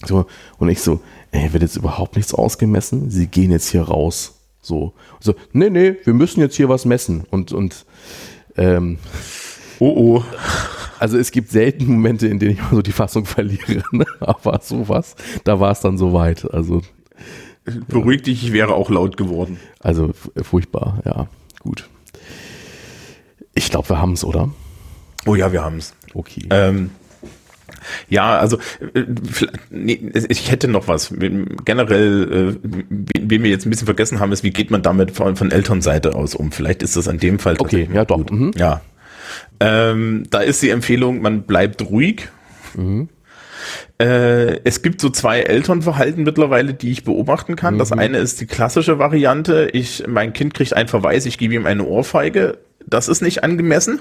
So, und ich so, ey, wird jetzt überhaupt nichts ausgemessen? Sie gehen jetzt hier raus. So, so, nee, nee, wir müssen jetzt hier was messen. Und, und, ähm, oh, oh. Also es gibt selten Momente, in denen ich mal so die Fassung verliere, ne? aber sowas, da war es dann soweit. Also beruhig dich, ich wäre auch laut geworden. Also furchtbar, ja, gut. Ich glaube, wir haben es, oder? Oh ja, wir haben es. Okay. Ähm, ja, also äh, nee, ich hätte noch was. Generell, äh, wie wir jetzt ein bisschen vergessen haben, ist, wie geht man damit von, von Elternseite aus um? Vielleicht ist das an dem Fall Okay, ja doch. Mhm. Ja. Ähm, da ist die Empfehlung, man bleibt ruhig. Mhm. Äh, es gibt so zwei Elternverhalten mittlerweile, die ich beobachten kann. Mhm. Das eine ist die klassische Variante. Ich, mein Kind kriegt einen Verweis, ich gebe ihm eine Ohrfeige. Das ist nicht angemessen.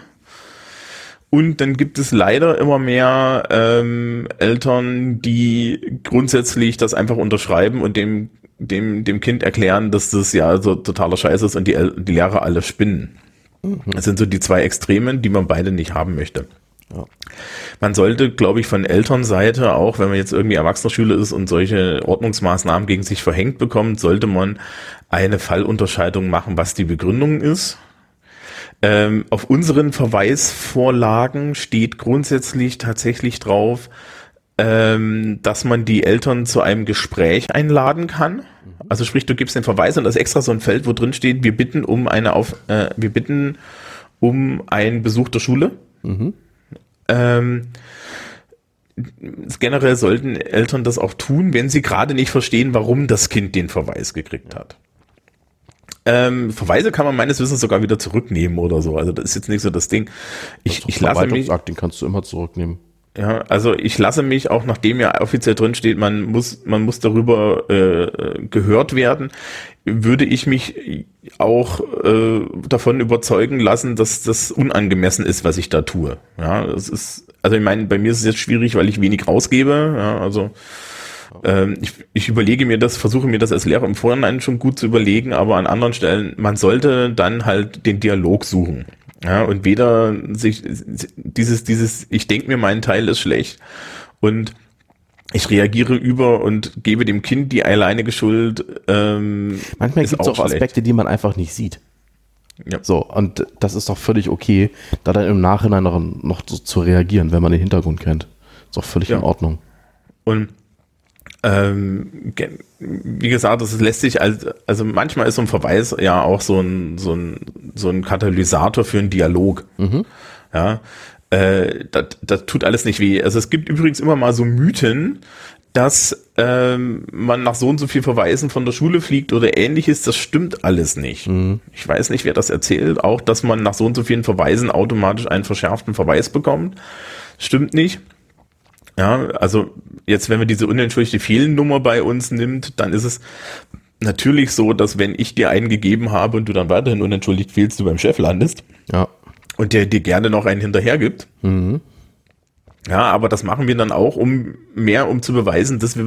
Und dann gibt es leider immer mehr ähm, Eltern, die grundsätzlich das einfach unterschreiben und dem, dem, dem Kind erklären, dass das ja so totaler Scheiß ist und die, die Lehrer alle spinnen. Mhm. Das sind so die zwei Extremen, die man beide nicht haben möchte. Ja. Man sollte, glaube ich, von Elternseite, auch wenn man jetzt irgendwie Erwachsener ist und solche Ordnungsmaßnahmen gegen sich verhängt bekommt, sollte man eine Fallunterscheidung machen, was die Begründung ist ähm, auf unseren Verweisvorlagen steht grundsätzlich tatsächlich drauf, ähm, dass man die Eltern zu einem Gespräch einladen kann. Also sprich, du gibst den Verweis und das ist extra so ein Feld, wo drin steht, wir bitten um eine auf, äh, wir bitten um einen Besuch der Schule. Mhm. Ähm, generell sollten Eltern das auch tun, wenn sie gerade nicht verstehen, warum das Kind den Verweis gekriegt hat. Ähm, Verweise kann man meines Wissens sogar wieder zurücknehmen oder so. Also das ist jetzt nicht so das Ding. Ich, ich lasse mich. Den kannst du immer zurücknehmen. Ja, also ich lasse mich auch, nachdem ja offiziell drin steht, man muss, man muss darüber äh, gehört werden, würde ich mich auch äh, davon überzeugen lassen, dass das unangemessen ist, was ich da tue. Ja, das ist, also ich meine, bei mir ist es jetzt schwierig, weil ich wenig rausgebe. Ja, also ähm, ich, ich überlege mir das, versuche mir das als Lehrer im Vorhinein schon gut zu überlegen, aber an anderen Stellen, man sollte dann halt den Dialog suchen. Ja, und weder sich dieses, dieses, ich denke mir, mein Teil ist schlecht und ich reagiere über und gebe dem Kind die alleinige Schuld. Ähm, Manchmal gibt es auch, auch Aspekte, die man einfach nicht sieht. Ja. So, und das ist doch völlig okay, da dann im Nachhinein noch, noch so zu reagieren, wenn man den Hintergrund kennt. Ist doch völlig ja. in Ordnung. Und ähm, wie gesagt, das lässt sich als, also manchmal ist so ein Verweis ja auch so ein, so ein, so ein Katalysator für einen Dialog. Mhm. Ja, äh, das, das tut alles nicht weh. Also es gibt übrigens immer mal so Mythen, dass ähm, man nach so und so viel Verweisen von der Schule fliegt oder ähnliches, das stimmt alles nicht. Mhm. Ich weiß nicht, wer das erzählt, auch dass man nach so und so vielen Verweisen automatisch einen verschärften Verweis bekommt. Stimmt nicht. Ja, also jetzt, wenn man diese unentschuldigte Fehlnummer bei uns nimmt, dann ist es natürlich so, dass wenn ich dir einen gegeben habe und du dann weiterhin unentschuldigt fehlst, du beim Chef landest. Ja. Und der dir gerne noch einen hinterher gibt. Mhm. Ja, aber das machen wir dann auch, um mehr, um zu beweisen, dass wir,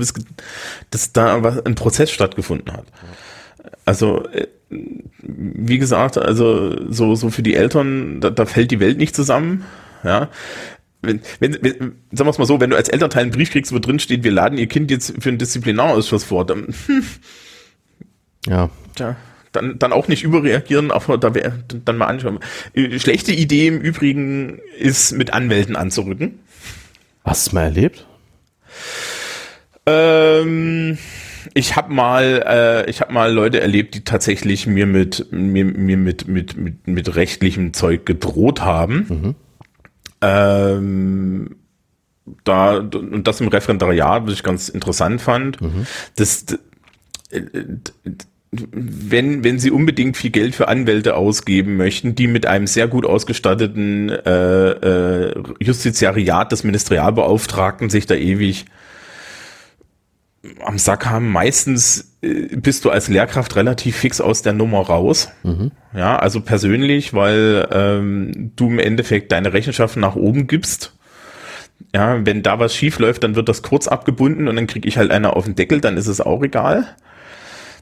dass da ein Prozess stattgefunden hat. Also, äh, wie gesagt, also so, so für die Eltern, da, da fällt die Welt nicht zusammen. Ja, wenn, wenn, wenn, sagen wir es mal so, wenn du als Elternteil einen Brief kriegst, wo drin steht, wir laden ihr Kind jetzt für einen Disziplinarausschuss vor, dann, hm, ja. Tja, dann, dann auch nicht überreagieren, aber da wäre dann mal anschauen. Äh, schlechte Idee im Übrigen ist, mit Anwälten anzurücken. Hast du mal erlebt? Ähm, ich habe mal, äh, ich habe mal Leute erlebt, die tatsächlich mir mit mir, mir mit, mit mit mit rechtlichem Zeug gedroht haben. Mhm. Ähm, da und das im Referendariat, was ich ganz interessant fand. Mhm. Das, wenn, wenn Sie unbedingt viel Geld für Anwälte ausgeben möchten, die mit einem sehr gut ausgestatteten äh, äh, Justiziariat des Ministerialbeauftragten sich da ewig am Sack haben, meistens äh, bist du als Lehrkraft relativ fix aus der Nummer raus. Mhm. Ja, also persönlich, weil ähm, du im Endeffekt deine Rechenschaften nach oben gibst. Ja, wenn da was schief läuft, dann wird das kurz abgebunden und dann kriege ich halt einer auf den Deckel, dann ist es auch egal.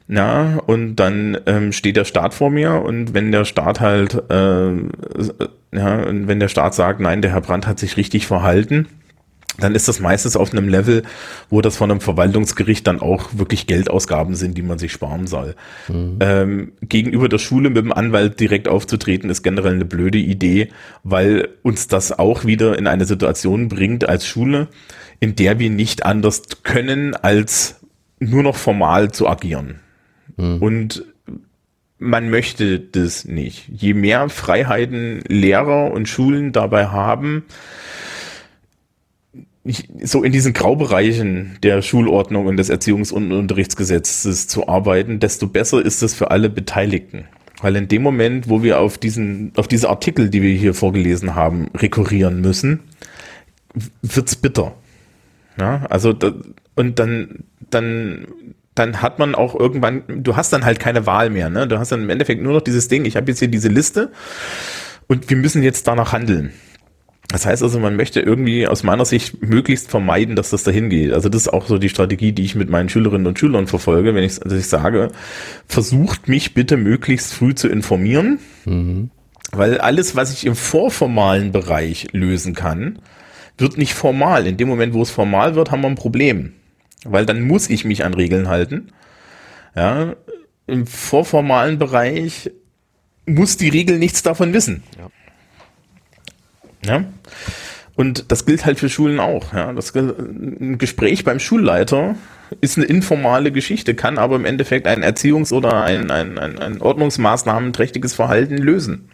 Ja, und dann ähm, steht der Staat vor mir und wenn der Staat halt, äh, ja, und wenn der Staat sagt, nein, der Herr Brandt hat sich richtig verhalten, dann ist das meistens auf einem Level, wo das von einem Verwaltungsgericht dann auch wirklich Geldausgaben sind, die man sich sparen soll. Mhm. Ähm, gegenüber der Schule mit dem Anwalt direkt aufzutreten, ist generell eine blöde Idee, weil uns das auch wieder in eine Situation bringt als Schule, in der wir nicht anders können, als nur noch formal zu agieren. Mhm. Und man möchte das nicht. Je mehr Freiheiten Lehrer und Schulen dabei haben, so in diesen Graubereichen der Schulordnung und des Erziehungs- und Unterrichtsgesetzes zu arbeiten, desto besser ist es für alle Beteiligten. Weil in dem Moment, wo wir auf diesen, auf diese Artikel, die wir hier vorgelesen haben, rekurrieren müssen, wird's bitter. Ja, also, da, und dann, dann, dann hat man auch irgendwann, du hast dann halt keine Wahl mehr, ne? Du hast dann im Endeffekt nur noch dieses Ding, ich habe jetzt hier diese Liste und wir müssen jetzt danach handeln. Das heißt also, man möchte irgendwie aus meiner Sicht möglichst vermeiden, dass das dahin geht. Also das ist auch so die Strategie, die ich mit meinen Schülerinnen und Schülern verfolge, wenn ich, dass ich sage, versucht mich bitte möglichst früh zu informieren, mhm. weil alles, was ich im vorformalen Bereich lösen kann, wird nicht formal. In dem Moment, wo es formal wird, haben wir ein Problem, weil dann muss ich mich an Regeln halten. Ja, im vorformalen Bereich muss die Regel nichts davon wissen. Ja. Ja? Und das gilt halt für Schulen auch. Ja? Das, ein Gespräch beim Schulleiter ist eine informale Geschichte, kann aber im Endeffekt ein Erziehungs- oder ein, ein, ein, ein ordnungsmaßnahmenträchtiges Verhalten lösen.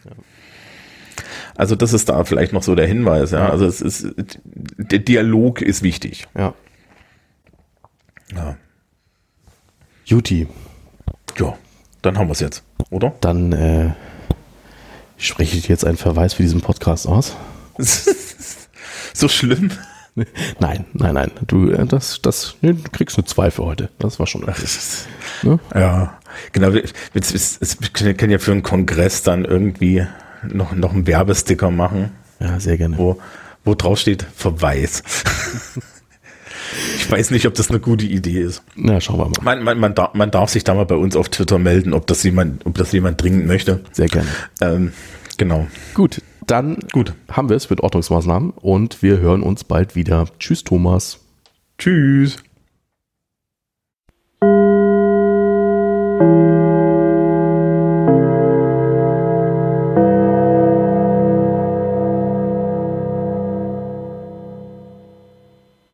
Also das ist da vielleicht noch so der Hinweis. Ja? Also es ist, der Dialog ist wichtig. Ja. Ja. Juti. Ja, dann haben wir es jetzt, oder? Dann äh, spreche ich jetzt einen Verweis für diesen Podcast aus. so schlimm? Nein, nein, nein. Du, äh, das, das, nee, du kriegst nur zwei für heute. Das war schon okay. Ne? Ja, genau. Wir können ja für einen Kongress dann irgendwie noch, noch einen Werbesticker machen. Ja, sehr gerne. Wo, wo drauf steht Verweis. ich weiß nicht, ob das eine gute Idee ist. Na, schauen wir mal. Man, man, man, darf, man darf sich da mal bei uns auf Twitter melden, ob das jemand, ob das jemand dringend möchte. Sehr gerne. Ähm, genau. Gut, dann Gut. haben wir es mit Ordnungsmaßnahmen und wir hören uns bald wieder. Tschüss, Thomas. Tschüss.